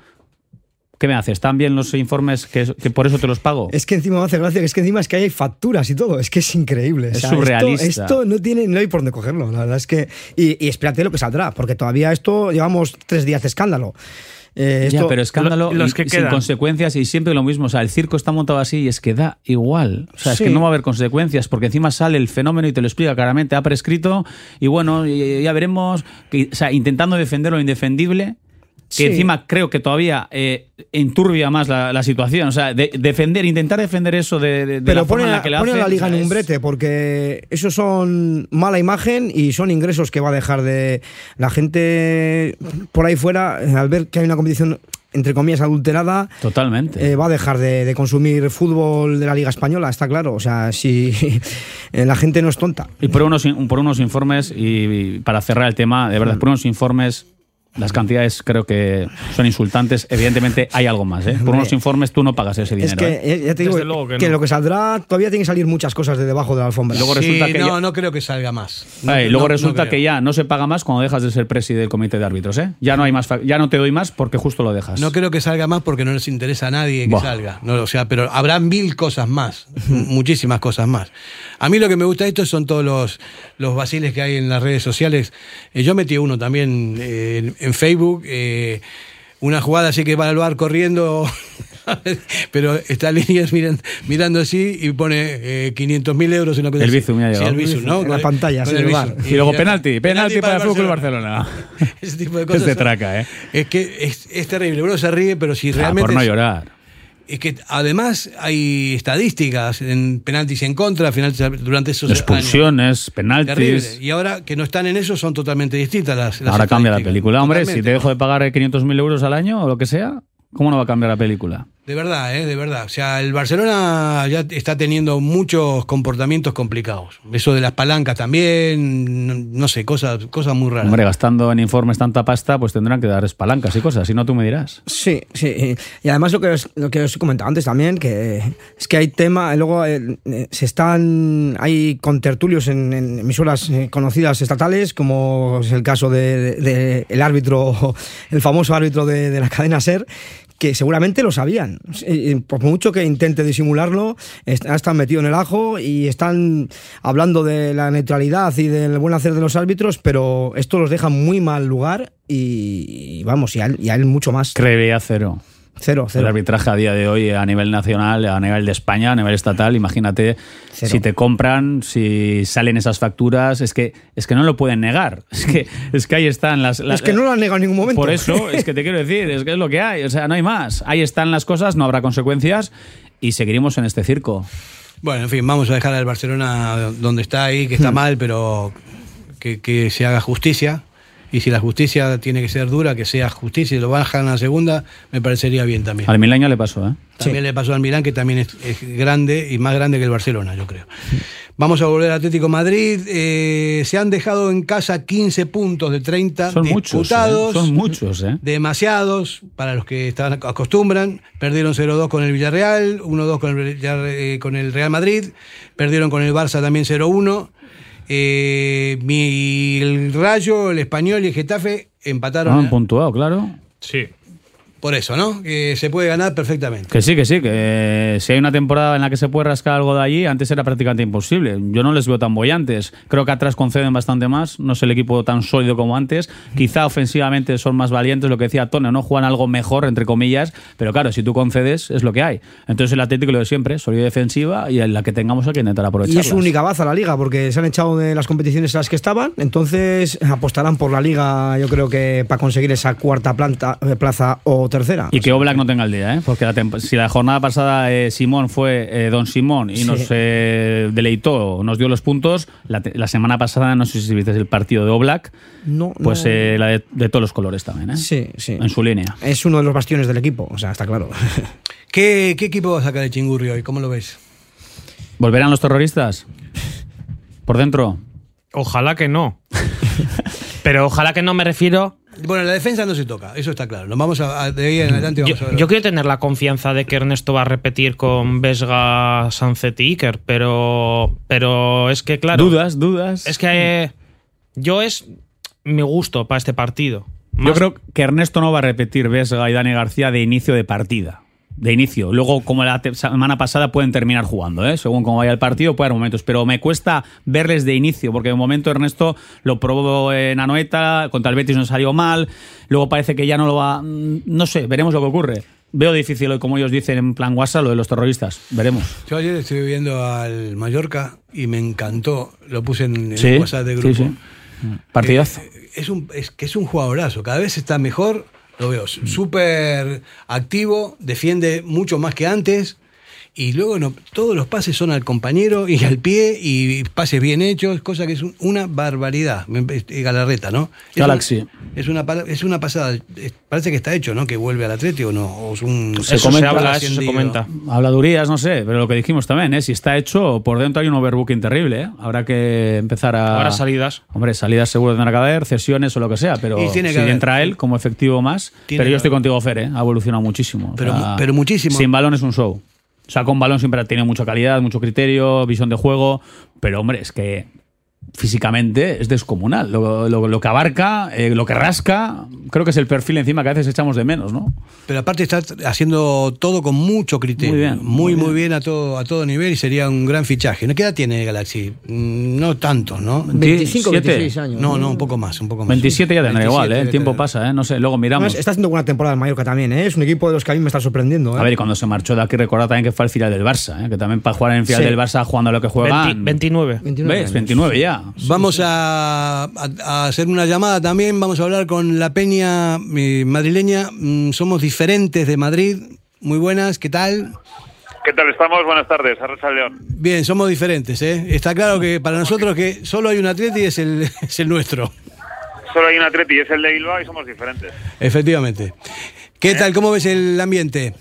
¿qué me haces? ¿Están bien los informes que, que por eso te los pago? Es que encima me hace gracia que es que encima es que hay facturas y todo, es que es increíble. Es O sea, surrealista. Esto, esto no tiene, no hay por dónde cogerlo, la verdad es que. Y, y espérate lo que saldrá, porque todavía esto llevamos tres días de escándalo. Eh, Ya, pero escándalo y- sin consecuencias y siempre lo mismo. O sea, el circo está montado así y es que da igual. O sea, Sí. es que no va a haber consecuencias porque encima sale el fenómeno y te lo explica claramente. Ha prescrito y bueno, ya veremos. Que, o sea, intentando defender lo indefendible. Que Sí. encima creo que todavía eh, enturbia más la, la situación. O sea, de- defender, intentar defender eso de, de- de Pero la forma en la que le pone a hacen, la liga o sea, en un brete, porque eso son mala imagen y son ingresos que va a dejar de la gente por ahí fuera, al ver que hay una competición entre comillas adulterada, Totalmente. eh, va a dejar de, de consumir fútbol de la Liga Española, está claro. O sea, si eh, la gente no es tonta. Y por unos, por unos informes, y, y para cerrar el tema, de verdad, por unos informes, las cantidades creo que son insultantes. Evidentemente hay algo más, ¿eh? Por unos informes tú no pagas ese dinero. Es que, ¿eh? eh, ya te digo, que que, no. lo que saldrá, todavía tienen que salir muchas cosas de debajo de la alfombra. Luego resulta que no, ya- no creo que salga más. No, Ay, no- luego no resulta creo. que ya no se paga más cuando dejas de ser presi del comité de árbitros, ¿eh? Ya no hay más, fa- ya no te doy más porque justo lo dejas. No creo que salga más porque no les interesa a nadie que Buah. salga. No, o sea, pero habrá mil cosas más, muchísimas cosas más. A mí lo que me gusta de esto son todos los, los vaciles que hay en las redes sociales. Eh, yo metí uno también eh, en, Facebook, eh, una jugada así que va al bar corriendo, pero está líneas miran- mirando así y pone 500 mil euros en una cosa El. Bizum ya Sí, el Bizum, ¿no? En la pantalla, el bar. Y luego ya- penalti, penalti para el Fútbol Barcelona. Ese tipo de Es cosas. de traca, ¿eh? Es que es, es terrible. Uno se ríe, pero si Ah, realmente. por no es- llorar. Es que además hay estadísticas en penaltis en contra, durante esos Expulsiones, años. Terrible. penaltis. Y ahora que no están en eso son totalmente distintas las. las Ahora cambia la película. Hombre, si te dejo de pagar 500.000 euros al año o lo que sea, ¿cómo no va a cambiar la película? De verdad, ¿eh? de verdad. O sea, el Barcelona ya está teniendo muchos comportamientos complicados. Eso de las palancas también, no, no sé, cosas, cosas muy raras. Hombre, gastando en informes tanta pasta, pues tendrán que dar palancas y cosas. Si no, tú me dirás. Sí, sí. Y además lo que os, lo que os he comentado antes también, que es que hay tema, luego eh, eh, se están, hay contertulios en, en emisoras eh, conocidas estatales, como es el caso de, de- de el árbitro, el famoso árbitro de, de la cadena SER, que seguramente lo sabían. Por mucho que intente disimularlo, est- están metidos en el ajo y están hablando de la neutralidad y del buen hacer de los árbitros, pero esto los deja muy mal lugar y, y vamos, y a él, y a él mucho más. Credibilidad cero. Cero, El cero. arbitraje a día de hoy a nivel nacional, a nivel de España, a nivel estatal, imagínate Cero. si te compran, si salen esas facturas, es que es que no lo pueden negar. Es que es que ahí están las, las- es que no lo han negado en ningún momento. Por eso es que te quiero decir, es que es lo que hay, o sea, no hay más. Ahí están las cosas, no habrá consecuencias y seguiremos en este circo. Bueno, en fin, vamos a dejar al Barcelona donde está ahí, que está Hmm. mal, pero que, que se haga justicia. Y si la justicia tiene que ser dura, que sea justicia y lo bajan a la segunda, me parecería bien también. Al Milan ya le pasó, ¿eh? También le pasó al Milán, que también es, es grande y más grande que el Barcelona, yo creo. Vamos a volver al Atlético Madrid. Eh, se han dejado en casa 15 puntos de 30 Son muchos, ¿eh? disputados. son muchos, ¿eh? Demasiados para los que estaban acostumbran. Perdieron 0-2 con el Villarreal, 1-2 con el, eh, con el Real Madrid, perdieron con el Barça también 0-1. Eh, mi- el Rayo, el Español y el Getafe empataron. No, han eh, puntuado, claro. Sí. Por eso, ¿no? Que se puede ganar perfectamente. Que sí, que sí, que si hay una temporada en la que se puede rascar algo de allí, antes era prácticamente imposible. Yo no les veo tan bollantes. Creo que atrás conceden bastante más. No es el equipo tan sólido como antes. Quizá ofensivamente son más valientes, lo que decía Tone, ¿no? Juegan algo mejor, entre comillas. Pero claro, si tú concedes, es lo que hay. Entonces el Atlético lo de siempre, solidez defensiva y en la que tengamos hay que intentar Y aprovecharla. es su única baza la liga, porque se han echado de las competiciones en las que estaban, entonces apostarán por la liga, yo creo que para conseguir esa cuarta planta, eh, plaza o tercera. Y que Oblak no tenga el día, ¿eh? Porque la si la jornada pasada eh, Simón fue eh, Don Simón y Sí. nos eh, deleitó, nos dio los puntos, la, semana pasada, no sé si viste el partido de Oblak, No, pues no. eh, la de, de todos los colores también, ¿eh? Sí, sí. En su línea. Es uno de los bastiones del equipo, o sea, está claro. ¿Qué, qué equipo va a sacar el Chingurri hoy? ¿Cómo lo ves? ¿Volverán los terroristas? ¿Por dentro? Ojalá que no. Pero ojalá que no me refiero. Bueno, la defensa no se toca, eso está claro. Nos vamos a, a- de ahí en adelante Yo, vamos a ver. yo quiero tener la confianza de que Ernesto va a repetir con Vesga, Sánchez y Iker, pero, pero es que, claro. Dudas, dudas. Es que eh, yo es mi gusto para este partido. Yo creo que Ernesto no va a repetir Vesga y Dani García de inicio de partida. De inicio. Luego, como la semana pasada, pueden terminar jugando, ¿eh? Según cómo vaya el partido, puede haber momentos. Pero me cuesta verles de inicio, porque de momento Ernesto lo probó en Anoeta, contra el Betis no salió mal. Luego parece que ya no lo va. mm, No sé, veremos lo que ocurre. Veo difícil, hoy, como ellos dicen en plan WhatsApp, lo de los terroristas. Veremos. Yo ayer estuve viendo al Mallorca y me encantó. Lo puse en el Sí, WhatsApp de sí, grupo. sí. Partidazo. Eh, es, un, es que es un jugadorazo. Cada vez está mejor. Lo veo súper activo, defiende mucho más que antes. Y luego no, todos los pases son al compañero y al pie y pases bien hechos, cosa que es un- una barbaridad. Eh, Galarreta, ¿no? Es Galaxy. un- es, una, es una pasada. Es- parece que está hecho, ¿no? Que vuelve al Atlético, ¿no? O es un, Se Eso se comenta. habla, eso se ascendido. comenta. Habladurías, no sé, pero lo que dijimos también, ¿eh? si está hecho, por dentro hay un overbooking terrible. ¿eh? Habrá que empezar a. Ahora salidas. Hombre, salidas seguro tendrá que haber, cesiones o lo que sea, pero Y tiene que si haber. entra él como efectivo más. Tiene pero yo estoy contigo, Fer, ¿eh? ha evolucionado muchísimo. O Pero sea, pero muchísimo. Sin balón es un show. O sea, con balón siempre ha tenido mucha calidad, mucho criterio, visión de juego, pero hombre, es que físicamente es descomunal. Lo, lo- lo que abarca, eh, lo que rasca, creo que es el perfil encima que a veces echamos de menos, ¿no? Pero aparte está haciendo todo con mucho criterio. Muy bien, Muy, muy muy bien, a, todo, a todo nivel y sería un gran fichaje. ¿No qué edad tiene Galaxy? Mm, No tanto, ¿no? 25, 27. 26 años. No, no, un poco más, un poco más. 27 ya tendrá 27 igual, ¿eh? el tiempo pasa, ¿eh? no sé, luego miramos. Además, está haciendo buena temporada en Mallorca también, ¿eh? Es un equipo de los que a mí me está sorprendiendo. ¿eh? A ver, y cuando se marchó de aquí, recordad también que fue al final del Barça, ¿eh? que también para jugar en el final Sí. del Barça jugando a lo que juegan. 20 29. 29 ¿Ves? años. 29 ya. Vamos a, a- a hacer una llamada también, vamos a hablar con la peña eh, madrileña. Mm, somos diferentes de Madrid. Muy buenas, ¿qué tal? ¿Qué tal estamos? Buenas tardes, Arrocha León. Bien, somos diferentes, ¿eh? Está claro que para nosotros que solo hay un atleta y es el, es el nuestro. Solo hay un atleti y es el de Bilbao y somos diferentes. Efectivamente. ¿Qué tal? ¿Cómo ves el ambiente?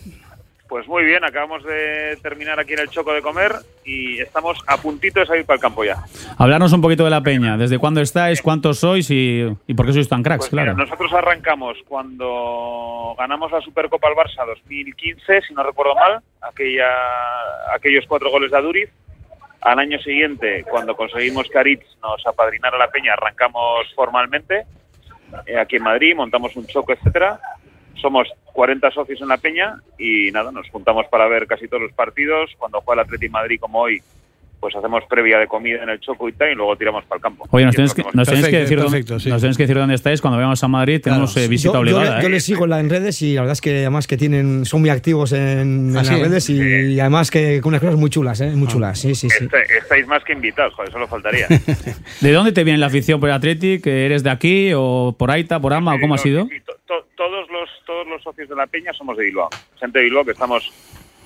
Pues muy bien, acabamos de terminar aquí en el Choco de comer y estamos a puntito de salir para el campo ya. Hablarnos un poquito de la peña. ¿Desde cuándo estáis? ¿Cuántos sois? ¿Y, y por qué sois tan cracks? Pues mira, claro. nosotros arrancamos cuando ganamos la Supercopa al Barça 2015, si no recuerdo mal, aquella, aquellos cuatro goles de Aduriz. Al año siguiente, cuando conseguimos que Aritz nos apadrinara la peña, arrancamos formalmente eh, aquí en Madrid, montamos un choco, etcétera. Somos 40 socios en la peña y nada, nos juntamos para ver casi todos los partidos. Cuando juega el Atleti Madrid como hoy, pues hacemos previa de comida en el choco y tal y luego tiramos para el campo. Oye, nos tenéis que, nos Perfecto, decir dónde, sí. nos tenéis que decir dónde estáis. Cuando vayamos a Madrid tenemos Claro. eh, visita yo, obligada. yo ¿eh? le sigo en las redes y la verdad es que además que tienen son muy activos en, en ¿Ah, las redes y, y además que con unas cosas muy chulas, ¿eh? Muy chulas, sí, sí, sí. Este- estáis más que invitados, joder, solo faltaría. ¿De dónde te viene la afición por el Athletic? ¿Eres de aquí o por Aita, por Ama o cómo ha sido? to- to- los socios de la peña somos de Bilbao. Gente de Bilbao que estamos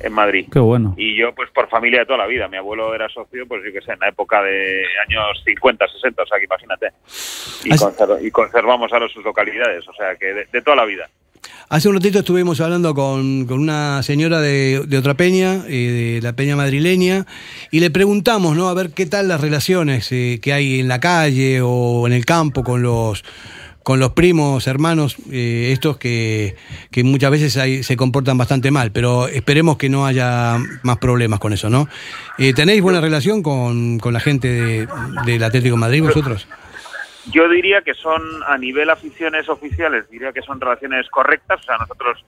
en Madrid. Qué bueno. Y yo, pues por familia de toda la vida. Mi abuelo era socio, pues yo qué sé, en la época de años 50, 60, o sea que imagínate. Y, Así- conserv- y conservamos ahora sus localidades, o sea que de, de toda la vida. Hace un ratito estuvimos hablando con, con una señora de, de otra peña, eh, de la peña madrileña, y le preguntamos, ¿no? A ver qué tal las relaciones eh, que hay en la calle o en el campo con los con los primos, hermanos, eh, estos que, que muchas veces hay- se comportan bastante mal, pero esperemos que no haya más problemas con eso, ¿no? Eh, ¿Tenéis buena relación con, con la gente de- del Atlético de Madrid vosotros? Yo diría que son, a nivel aficiones oficiales, diría que son relaciones correctas. O sea, nosotros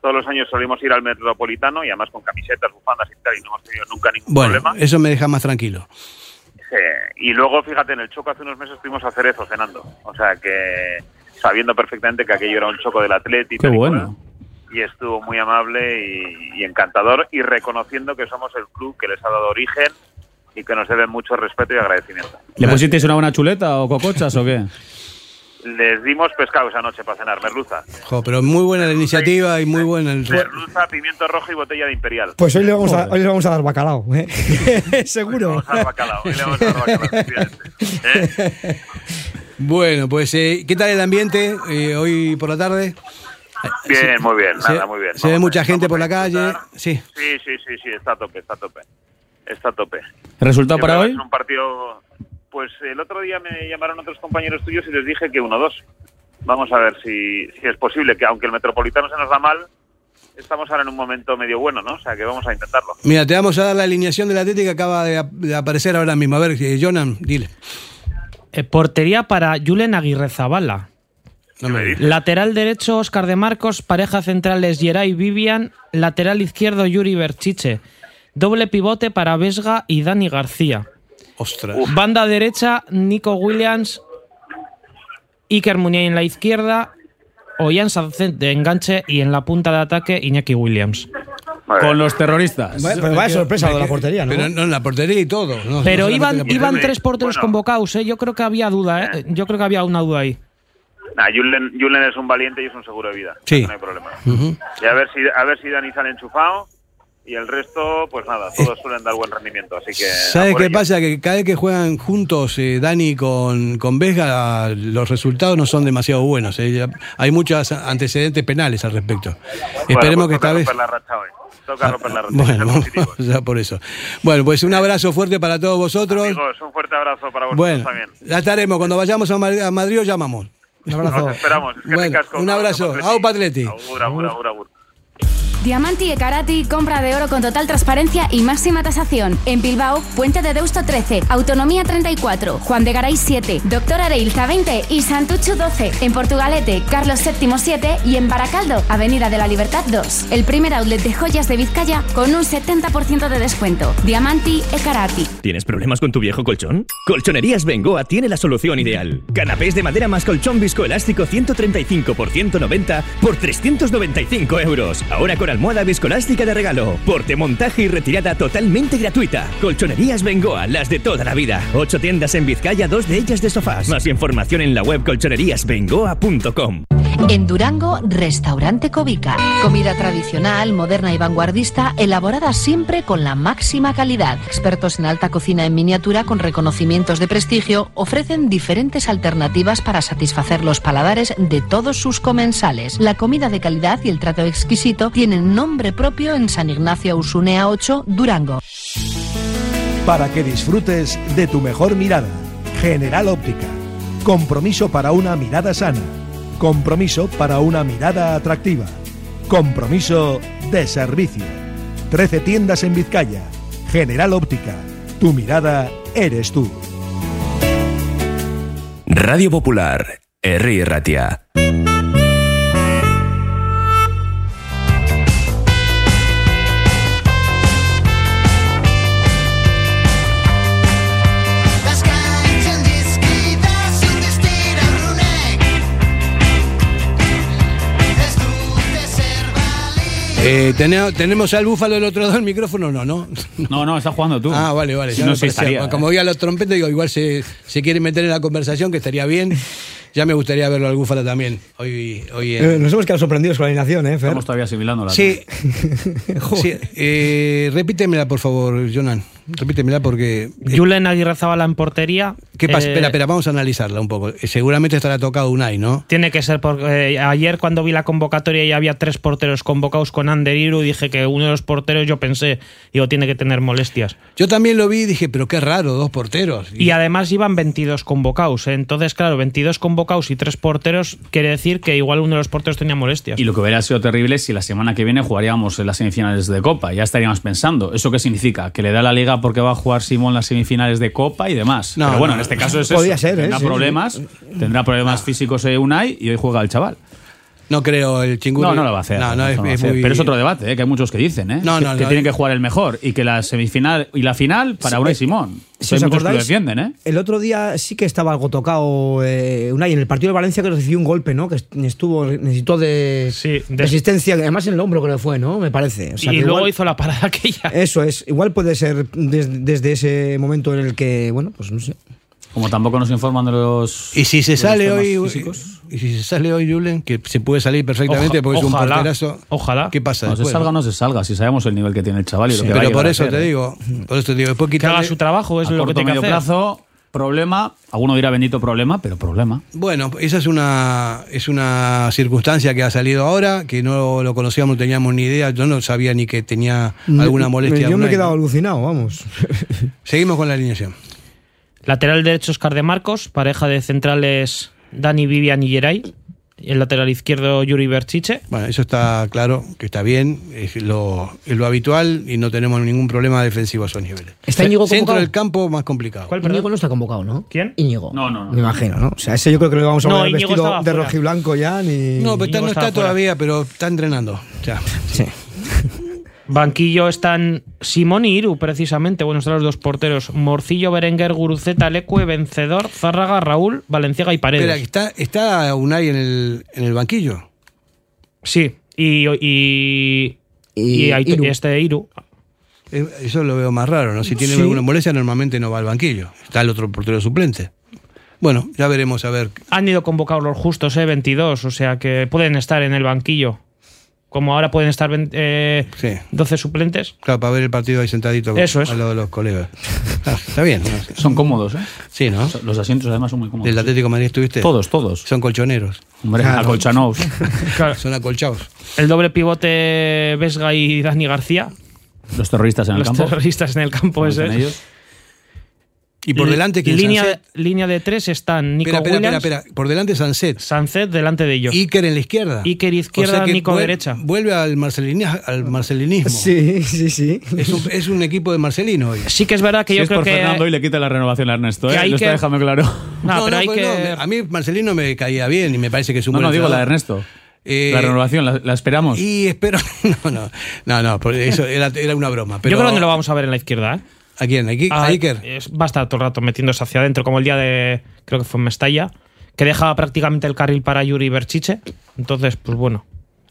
todos los años solemos ir al Metropolitano y además con camisetas, bufandas y tal, y no hemos tenido nunca ningún Bueno, problema. eso me deja más tranquilo. Y luego, fíjate, en el choco hace unos meses estuvimos a Cerezo cenando. O sea que sabiendo perfectamente que aquello era un choco del Atlético. Qué y bueno. Y estuvo muy amable y, y encantador y reconociendo que somos el club que les ha dado origen y que nos deben mucho respeto y agradecimiento. ¿Le pusisteis una buena chuleta o cocochas o qué? Les dimos pescado esa noche para cenar, merluza. Jo, pero muy buena la iniciativa y muy buena el... Merluza, pimiento rojo y botella de imperial. Pues hoy le vamos a, hoy le vamos a dar bacalao, ¿eh? Seguro. Vamos a dar bacalao, hoy le vamos a dar bacalao, efectivamente. ¿Eh? Bueno, pues eh, ¿qué tal el ambiente eh, hoy por la tarde? Bien, muy bien, Se- nada, muy bien. Se ve Vamos mucha gente por la calle. Sí. Sí, sí, sí, sí, está a tope, está a tope. Está a tope. ¿Resultado para hoy? es un partido. Pues el otro día me llamaron otros compañeros tuyos y les dije que 1-2. Vamos a ver si, si es posible, que aunque el Metropolitano se nos da mal, estamos ahora en un momento medio bueno, ¿no? O sea, que vamos a intentarlo. Mira, te vamos a dar la alineación del Atlético que acaba de, ap- de aparecer ahora mismo. A ver, eh, Jonan, dile. Eh, portería para Julen Aguirre Zabala. No me digas. Lateral derecho, Oscar de Marcos. Pareja centrales, Geray Vivian. Lateral izquierdo, Yuri Berchiche. Doble pivote para Vesga y Dani García. Ostras. Banda derecha, Nico Williams. Iker Muniain en la izquierda. Ollán Sánchez de enganche y en la punta de ataque, Iñaki Williams. Con los terroristas. Vaya- pero vaya sorpresa lo de la portería, ¿no? Pero no, en la portería y todo. no- Pero iban, tres porteros convocados, ¿eh? Yo creo que había duda, ¿eh? Yo creo que había una duda ahí. Nah, Julen, Julen es un valiente y es un seguro de vida. Sí. No hay problema. Y a ver si, a ver si Dani sale enchufado. Y el resto, pues nada, todos suelen dar buen rendimiento. Así que. a ¿Sabes qué ello. pasa? Que cada vez que juegan juntos eh, Dani con, con Vesga, los resultados no son demasiado buenos. eh. Hay muchos antecedentes penales al respecto. Esperemos Bueno, que pues esta vez... romper la racha hoy. Toca romper la racha. Bueno, ya por eso. Bueno, pues un abrazo fuerte para todos vosotros. Amigos, un fuerte abrazo para vosotros Bueno, también. ya estaremos. Cuando vayamos a Madrid, a Madrid os llamamos. Un Os esperamos. Es que Bueno, ricasco. un abrazo. Au, Patleti. Agur, agur, agur, agur. Diamanti e Karati, compra de oro con total transparencia y máxima tasación. En Bilbao, Puente de Deusto 13, Autonomía 34, Juan de Garay 7, Doctor Areilza 20 y Santuchu 12. En Portugalete, Carlos VII 7 y en Baracaldo, Avenida de la Libertad 2. El primer outlet de joyas de Vizcaya con un 70% de descuento. Diamanti e Karati. ¿Tienes problemas con tu viejo colchón? Colchonerías Bengoa tiene la solución ideal. Canapés de madera más colchón viscoelástico 135 por 190 por 395 euros. Ahora con almohada viscoelástica de regalo. Porte, montaje y retirada totalmente gratuita. Colchonerías Bengoa, las de toda la vida. Ocho tiendas en Vizcaya, dos de ellas de sofás. Más información en la web colchoneríasbengoa.com. En Durango, Restaurante Covica. Comida tradicional, moderna y vanguardista, elaborada siempre con la máxima calidad. Expertos en alta cocina en miniatura con reconocimientos de prestigio ofrecen diferentes alternativas para satisfacer los paladares de todos sus comensales. La comida de calidad y el trato exquisito tienen nombre propio en San Ignacio Usunea 8, Durango. Para que disfrutes de tu mejor mirada. General Óptica. Compromiso para una mirada sana. Compromiso para una mirada atractiva. Compromiso de servicio. 13 tiendas en Vizcaya. General Óptica. Tu mirada eres tú. Radio Popular, Herri Ratia. Eh, tene- ¿Tenemos al búfalo del otro lado del micrófono? No, no. No, no, estás jugando tú. Ah, vale, vale. Si no, estaría, Como ¿eh? oía los trompetes, digo, igual se, se quiere meter en la conversación, que estaría bien. Ya me gustaría verlo al búfalo también. Hoy, hoy en- Eh, nos hemos quedado sorprendidos con la alineación, ¿eh, Fer? Estamos todavía asimilando la Sí. sí eh, repítemela, por favor, Jonan. Repítemela porque. Julen Aguirre Zabala en portería. ¿Qué pasa? Eh, espera, espera, vamos a analizarla un poco. Eh, Seguramente estará tocado Unai, ¿no? Tiene que ser porque eh, ayer cuando vi la convocatoria ya había tres porteros convocados con Ander Iru y dije que uno de los porteros yo pensé, digo, tiene que tener molestias. Yo también lo vi y dije, pero qué raro, dos porteros. Y además iban 22 convocados. ¿eh? Entonces, claro, 22 convocados y tres porteros quiere decir que igual uno de los porteros tenía molestias. Y lo que hubiera sido terrible es si la semana que viene jugaríamos en las semifinales de Copa. Ya estaríamos pensando. ¿Eso qué significa? Que le da la liga porque va a jugar Simón las semifinales de Copa y demás. No, Pero bueno, no, en este caso es eso. ser, ¿eh? Tendrá Sí, problemas, tendrá problemas físicos eh, Unai y hoy juega el chaval. No creo el chingurri. No, no lo va a hacer. No, no, es, lo va a es hacer. muy- Pero es otro debate, ¿eh? que hay muchos que dicen ¿eh? No, que, no, que no, tienen eh. que jugar el mejor y que la semifinal y la final para Sí, Unai eh, Simón. Si hay os muchos que lo defienden, ¿eh? el otro día sí que estaba algo tocado eh, Unai en el partido de Valencia que recibió un golpe, ¿no? Que estuvo necesitó de de- resistencia, además en el hombro creo que fue, ¿no? Me parece. O sea, y que luego igual- hizo la parada aquella. Eso es, igual puede ser des- desde ese momento en el que, bueno, pues no sé. Como tampoco nos informan de los. Y si se sale hoy, físicos. y si se sale hoy Julen, que se puede salir perfectamente Oja- porque es un porterazo. Ojalá. ¿Qué pasa? No se salga o no? se salga, si sabemos el nivel que tiene el chaval y lo que va a pero por a eso hacer, te ¿eh? digo, por eso te digo, después Que haga quitarle- su trabajo, es A lo que corto tiene que medio hacer. plazo, problema. Alguno dirá bendito problema, pero problema. Bueno, esa es una, es una circunstancia que ha salido ahora, que no lo conocíamos, no teníamos ni idea, yo no sabía ni que tenía alguna Me- molestia. Yo me he quedado alucinado, vamos. Seguimos con la alineación. Lateral derecho Oscar de Marcos, pareja de centrales Dani, Vivian y Geray. Y el lateral izquierdo Yuri Berchiche. Bueno, eso está claro, que está bien, es lo, es lo habitual y no tenemos ningún problema defensivo a esos niveles. ¿Está Íñigo Centro convocado? del campo más complicado. Íñigo no está convocado, ¿no? ¿Quién? Íñigo. No, no, no. Me imagino, ¿no? O sea, ese yo creo que lo vamos a No, ver Íñigo vestido de rojiblanco ya, ni... No, pero está- no está todavía, pero está entrenando. Sí. Banquillo están Simón y Iru, precisamente. Bueno, están los dos porteros. Morcillo, Berenguer, Guruceta, Lecue, Vencedor, Zárraga, Raúl, Valenciaga y Paredes. Espera, ¿está, está Unai en el, en el banquillo? Sí, y, y, y, Y Iru. este Iru. Eh, Eso lo veo más raro, ¿no? Si tiene Sí. alguna molestia, normalmente no va al banquillo. Está el otro portero suplente. Bueno, ya veremos a ver. Han ido convocados los justos, ¿eh? 22, o sea que pueden estar en el banquillo. Como ahora pueden estar ven- eh, Sí. 12 suplentes. Claro, para ver el partido ahí sentadito Eso es. al lado de los colegas. Ah, está bien. Son cómodos, ¿eh? Sí, ¿no? Los asientos además son muy cómodos. ¿Del Atlético de Madrid estuviste? Todos, todos. Son colchoneros. Hombre, Claro. acolchanaos. Claro. Son acolchados. El doble pivote Vesga y Dani García. Los terroristas en el los campo. terroristas en el campo ese. ellos. Y por delante, ¿quién? línea, Sanset. línea de tres están Nico Espera, espera, espera, Williams, espera. Por delante Sanset. Sanzet delante de ellos. Iker en la izquierda. Iker izquierda, que Nico vuel- derecha. Vuelve al, al marcelinismo. Sí, sí, sí. Es, un, es un equipo de Marcelino hoy. Sí que es verdad que Si yo es creo por que... Fernando y le quita la renovación a Ernesto, que ¿eh? hay Lo está que- dejando claro. No, pero hay pues que... no, A mí Marcelino me caía bien y me parece que es un No, buen no, digo la de. Ernesto. Eh, la renovación, la, la esperamos. Y espero. No, no, no, no, porque eso era, era una broma. Pero Yo creo que no lo vamos a ver en la izquierda, ¿eh? ¿A quién? ¿A, Ah, Iker? es- va a estar todo el rato metiéndose hacia adentro, como el día de. Creo que fue en Mestalla, que deja prácticamente el carril para Yuri Berchiche. Entonces, pues bueno.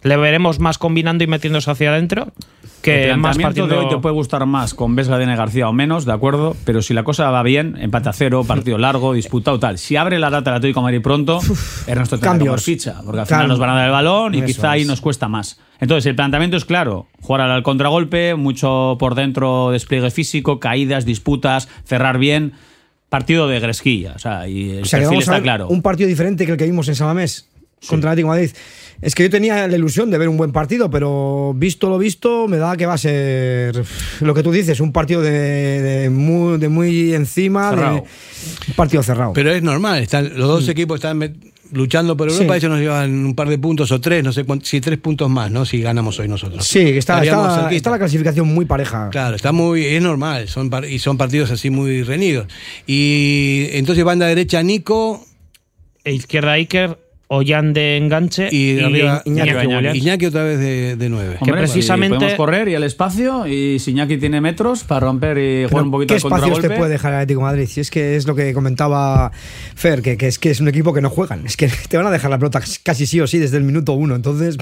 Le veremos más combinando y metiéndose hacia adentro que el más partiendo. de hoy te puede gustar más con Vesga de García o menos, de acuerdo, pero si la cosa va bien, empate a cero, partido largo, disputado tal. Si abre la data el Atlético de Madrid pronto, Ernesto tendrá que Cambios. ficha, porque al final nos van a dar el balón y Eso quizá ahí es. nos cuesta más. Entonces, el planteamiento es claro, jugar al contragolpe, mucho por dentro despliegue físico, caídas, disputas, cerrar bien, partido de gresquilla, o sea, y el O sea, perfil está claro. un partido diferente que el que vimos en Samamés contra el Atlético de Madrid. Es que yo tenía la ilusión de ver un buen partido, pero visto lo visto, me da que va a ser lo que tú dices, un partido de, de muy, de muy encima, de- un partido cerrado. Pero es normal, están, los dos equipos están luchando por Europa, Sí. ellos nos llevan un par de puntos o tres, no sé cuántos, si tres puntos más, ¿no? Si ganamos hoy nosotros. sí, que está, está, está la clasificación muy pareja. Claro, está muy, es normal, son par- y son partidos así muy reñidos. Y entonces banda derecha Nico E izquierda Iker, Ollán de enganche y, de arriba Iñaki Iñaki, Williams. Iñaki otra vez de, de nueve. que precisamente- y podemos correr y al espacio y si Iñaki tiene metros para romper y jugar un poquito ¿Qué al contragolpe. te puede dejar el Atlético de Madrid? Si es que es lo que comentaba Fer, que, que es que es un equipo que no juegan. Es que te van a dejar la pelota casi sí o sí desde el minuto uno. Entonces,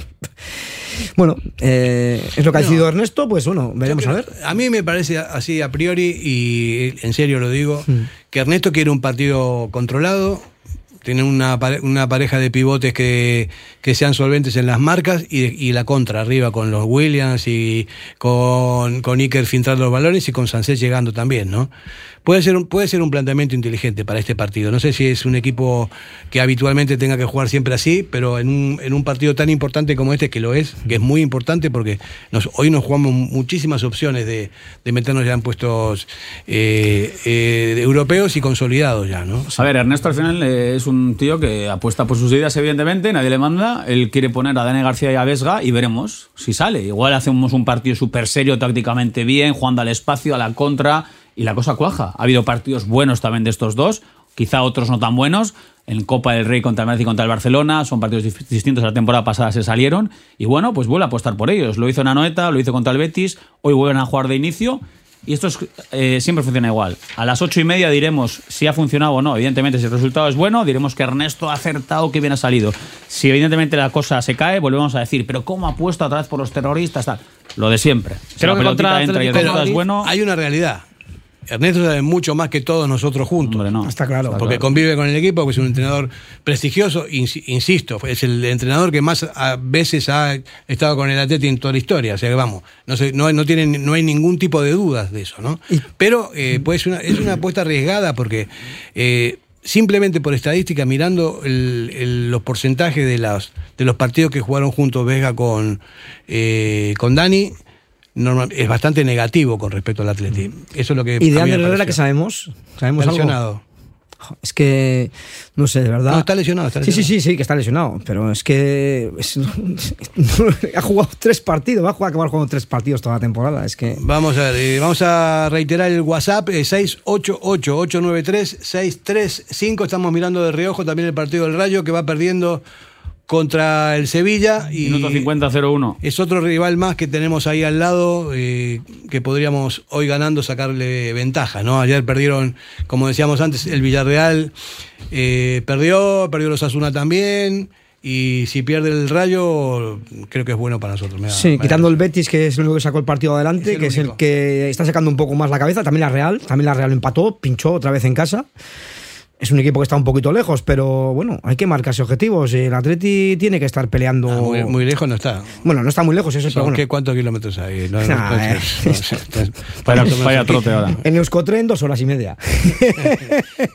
bueno, eh, es lo que ha decidido Ernesto. Pues bueno, veremos a ver. A mí me parece así a priori, y en serio lo digo, Mm. que Ernesto quiere un partido controlado, tiene una, una pareja de pivotes que, que sean solventes en las marcas y, la contra arriba con los Williams y con, con Iker filtrando los balones y con Sanchez llegando también, ¿no? Puede ser, un, puede ser un planteamiento inteligente para este partido. No sé si es un equipo que habitualmente tenga que jugar siempre así, pero en un, en un partido tan importante como este, que lo es, que es muy importante porque nos, hoy nos jugamos muchísimas opciones de, de meternos ya en puestos eh, eh, europeos y consolidados ya, ¿no? A ver, Ernesto al final eh, es un tío que apuesta por sus ideas, evidentemente, nadie le manda. Él quiere poner a Dani García y a Vesga y veremos si sale. Igual hacemos un partido súper serio, tácticamente bien, jugando al espacio, a la contra, y la cosa cuaja. Ha habido partidos buenos también de estos dos, quizá otros no tan buenos. En Copa del Rey contra el Madrid y contra el Barcelona, son partidos distintos. La temporada pasada se salieron. Y bueno, pues vuelve a apostar por ellos. Lo hizo en Anoeta, lo hizo contra el Betis, hoy vuelven a jugar de inicio. Y esto es, eh, siempre funciona igual. A las ocho y media diremos si ha funcionado o no. Evidentemente, si el resultado es bueno, diremos que Ernesto ha acertado, que bien ha salido. Si evidentemente la cosa se cae, volvemos a decir, pero ¿cómo ha puesto vez por los terroristas? Tal. Lo de siempre. Si Creo la que pelotita contra entra y el resultado es bueno. Hay una realidad. Ernesto sabe mucho más que todos nosotros juntos. Está claro. Porque convive con el equipo, porque es un entrenador prestigioso, ins- insisto, es el entrenador que más a veces ha estado con el Atleti en toda la historia. O sea que vamos, no, se- no, no, tienen, no hay ningún tipo de dudas de eso, ¿no? Pero eh, pues una, es una apuesta arriesgada porque eh, simplemente por estadística, mirando el- el- los porcentajes de, las, de los partidos que jugaron juntos Vega con, eh, con Dani, normal- es bastante negativo con respecto al Atleti. Eso es lo que. ¿Y de Ander Herrera qué sabemos? ¿Sabemos Está algo? lesionado. Es que, no sé, de verdad. No, está lesionado, está Sí, sí, sí, sí, que está lesionado. Pero es que es- ha jugado tres partidos, va a jugar, acabar jugando tres partidos toda la temporada. Es que. Vamos a ver, eh, vamos a reiterar el WhatsApp, eh, 688-893-635. Estamos mirando de reojo también el partido del Rayo que va perdiendo contra el Sevilla. Y Minuto 50-01. Es otro rival más que tenemos ahí al lado eh, que podríamos hoy ganando sacarle ventaja. ¿no? Ayer perdieron, como decíamos antes, el Villarreal eh, perdió, perdió los Asuna también. Y si pierde el Rayo, creo que es bueno para nosotros. da- Sí, quitando el Betis, que es el único que sacó el partido adelante, Es el que es el único. que está sacando un poco más la cabeza. También la Real, también la Real empató, pinchó otra vez en casa. Es un equipo que está un poquito lejos, pero bueno, hay que marcarse objetivos. El Atleti tiene que estar peleando. Ah, muy, muy lejos no está. Bueno, no está muy lejos, eso, Son, bueno. ¿qué, ¿Cuántos kilómetros hay? No, Nah, no, eh. no, no, no, trote ahora. En Euskotren, dos horas y media.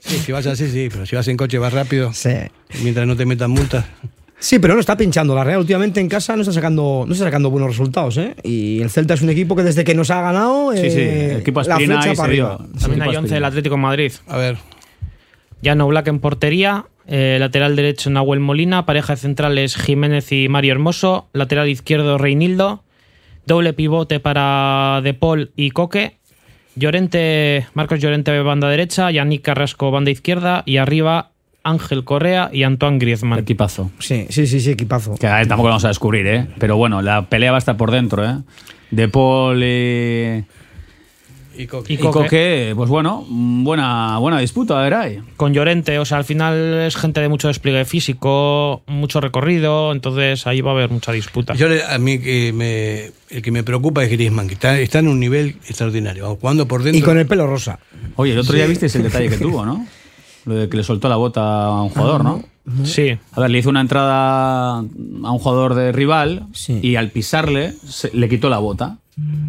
Sí, si vas así, sí, pero si vas en coche vas rápido. Sí. Mientras no te metan multas. Sí, pero no está pinchando. La Real últimamente en casa no está sacando, no está sacando buenos resultados, ¿eh? Y el Celta es un equipo que desde que nos ha ganado. Sí, sí, eh, el equipo la aspirina flecha y para se dio. arriba. También hay 11 del Atlético de Madrid. A ver. Llano Black en portería. eh, lateral derecho Nahuel Molina. Pareja de centrales Jiménez y Mario Hermoso. Lateral izquierdo Reinildo. Doble pivote para De Paul y Coque. Llorente, Marcos Llorente banda derecha. Yannick Carrasco banda izquierda. Y arriba Ángel Correa y Antoine Griezmann. Equipazo. Sí, sí, sí, sí, equipazo. Que a ver, tampoco lo vamos a descubrir, ¿eh? Pero bueno, la pelea va a estar por dentro, ¿eh? De Paul y, Y Coque. y Coque, pues bueno, buena, buena disputa, a ver ahí. Con Llorente, o sea, al final es gente de mucho despliegue físico, mucho recorrido, entonces ahí va a haber mucha disputa. Yo le- a mí que me, el que me preocupa es Griezmann, que está, está en un nivel extraordinario. Jugando por dentro. Y con el pelo rosa. Oye, el otro Sí. día visteis el detalle que tuvo, ¿no? Lo de que le soltó la bota a un jugador, ¿no? Sí. A ver, le hizo una entrada a un jugador de rival y al pisarle se- le quitó la bota.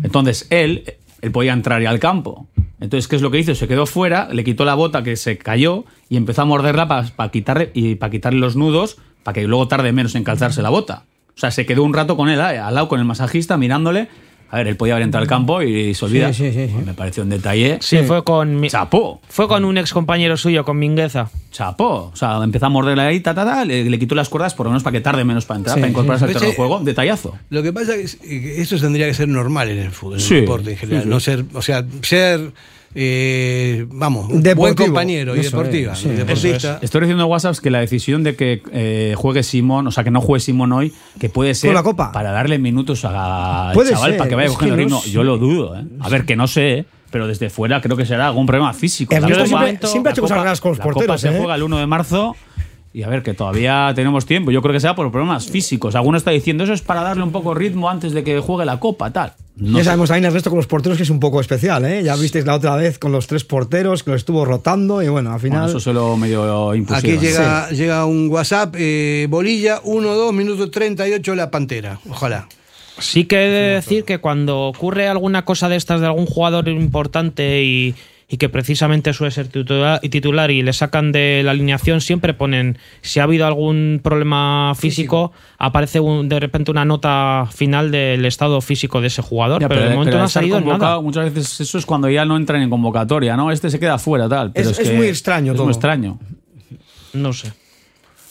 Entonces él, él podía entrar al campo. Entonces, ¿qué es lo que hizo? Se quedó fuera, le quitó la bota que se cayó y empezó a morderla para quitarle, y para quitarle los nudos para que luego tarde menos en calzarse la bota. O sea, se quedó un rato con él, eh, al lado con el masajista, mirándole. A ver, él podía haber entrado al campo y se olvida. Sí, sí, sí, sí. Me pareció un detalle. Sí, fue con mi- Chapó. fue con un ex compañero suyo, con Mingueza. Chapó. O sea, empezó a morderle ahí, ta, ta, ta, le, le quitó las cuerdas por lo menos para que tarde menos para entrar, Sí, para incorporarse sí. al terreno de juego. Detallazo. Lo que pasa es que eso tendría que ser normal en el fútbol, en Sí, el deporte en general. sí, sí. No ser, o sea, ser, eh, vamos, un buen Deportivo. compañero y Eso deportiva, es, sí. deportista. Estoy recibiendo WhatsApps que la decisión de que eh, juegue Simón, o sea, que no juegue Simón hoy, que puede ser la Copa? para darle minutos a- al Puede chaval ser, para que vaya cogiendo no ritmo. sé. Yo lo dudo, ¿eh? A ver, que no sé, ¿eh? pero desde fuera creo que será algún problema físico. La Copa- siempre, siempre ha hecho cosas raras con los la Copa porteros, se ¿eh? juega el 1 de marzo. Y a ver, que todavía tenemos tiempo. Yo creo que sea por problemas físicos. Alguno está diciendo eso es para darle un poco de ritmo antes de que juegue la Copa, tal. No ya sé. sabemos también Ernesto con los porteros que es un poco especial, ¿eh? Ya visteis la otra vez con los tres porteros que lo estuvo rotando y bueno, al final. Bueno, eso se lo medio impusieron. Aquí llega, llega un WhatsApp, eh, Bolilla, 1-2, minuto 38, la Pantera. Ojalá. Sí que he de decir que cuando ocurre alguna cosa de estas de algún jugador importante y, y que precisamente suele ser titular y, titular y le sacan de la alineación, siempre ponen, si ha habido algún problema físico, aparece un- de repente una nota final del estado físico de ese jugador, Ya, pero, de momento pero no ha salido nada. Muchas veces eso es cuando ya no entran en convocatoria, ¿no? Este se queda fuera, tal. Pero Es- es, es que muy extraño Es todo. muy extraño. No sé.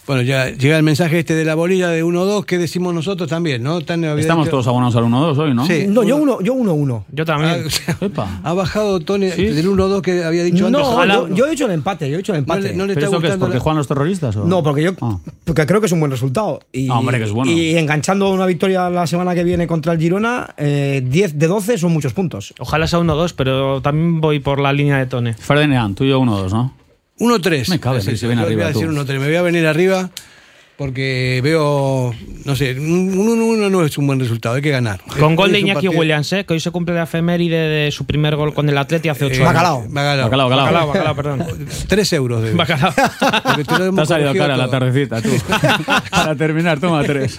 Bueno, ya llega el mensaje este de la bolilla de 1-2, ¿qué decimos nosotros también? ¿no? Tan- Estamos todos abonados al 1-2 hoy, ¿no? Sí. No, yo uno, yo uno uno. Yo también. Ah, o sea, ha bajado Tony del 1-2 que había dicho antes. No, yo, yo he hecho el empate, yo he hecho el No empate. le, no le ¿Pero está eso qué es? ¿Porque la- juegan los terroristas? O? No, porque yo Ah. porque creo que es un buen resultado. Y, Ah, hombre, que es bueno. Y enganchando una victoria la semana que viene contra el Girona, eh, 10 de 12 son muchos puntos. Ojalá sea 1-2, pero también voy por la línea de Tone. Ferdinand, tú y yo 1-2, ¿no? 1-3. Me cabe, sí, se ven yo arriba voy a decir tú. 1-3. Me voy a venir arriba. porque veo, no sé, un 1-1 no es un buen resultado, hay que ganar. Con gol de Iñaki Williams, ¿eh? que hoy se cumple la efeméride de su primer gol con el Atleti hace ocho Eh, años. Bacalao. Bacalao. Bacalao, bacalao. Bacalao, perdón. Tres euros de Bacalao. Porque te Te ha salido cara la todo. tardecita, tú. Para terminar, toma tres.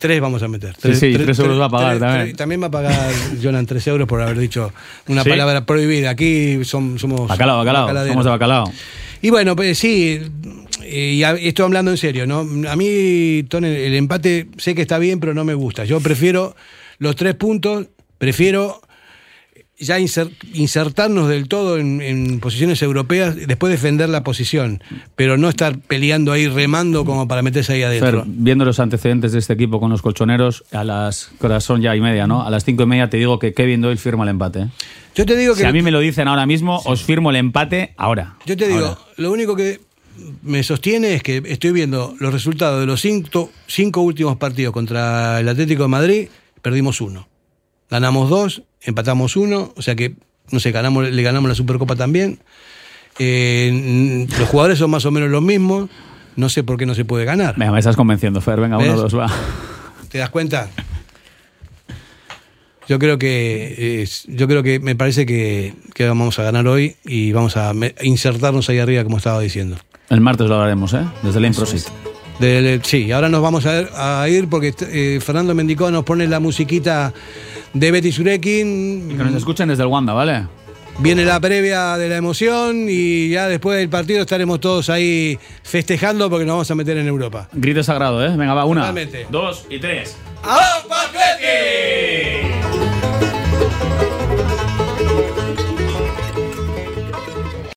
Tres vamos a meter. Sí, sí, tres euros va a pagar también. tres- también va a pagar Jonan tres euros por haber dicho una ¿Sí? palabra prohibida. Aquí som- somos. Bacalao, bacalao. Somos de bacalao. Y bueno, pues sí, eh, y a- estoy hablando en serio, ¿no? A mí, Tony, el empate sé que está bien, pero no me gusta. Yo prefiero los tres puntos, prefiero ya inser- insertarnos del todo en, en posiciones europeas, después defender la posición, pero no estar peleando ahí, remando como para meterse ahí adentro. Fer, viendo los antecedentes de este equipo con los colchoneros, a las corazón ya y media, ¿no? A las cinco y media te digo que Kevin Doyle firma el empate. ¿eh? Yo te digo Si que a mí me lo dicen ahora mismo, os firmo el empate ahora. Yo te digo, Ahora. lo único que me sostiene es que estoy viendo los resultados de los cinco, cinco últimos partidos contra el Atlético de Madrid, perdimos uno. Ganamos dos, empatamos uno, o sea que, no sé, ganamos, le ganamos la Supercopa también. Eh, los jugadores son más o menos los mismos, no sé por qué no se puede ganar. Venga, me estás convenciendo, Fer. Venga, uno, ¿Ves? dos, va. ¿Te das cuenta? Yo creo que yo creo que me parece que, que vamos a ganar hoy y vamos a insertarnos ahí arriba como estaba diciendo. El martes lo hablaremos, ¿eh? Desde el Improsit. Sí, ahora nos vamos a ir porque eh, Fernando Mendicó nos pone la musiquita de Betty Surekin. Que nos escuchen desde el Wanda, ¿vale? Viene la previa de la emoción y ya después del partido estaremos todos ahí festejando porque nos vamos a meter en Europa. Grito sagrado, ¿eh? Venga, va, una, Totalmente. dos y tres. ¡Atleti!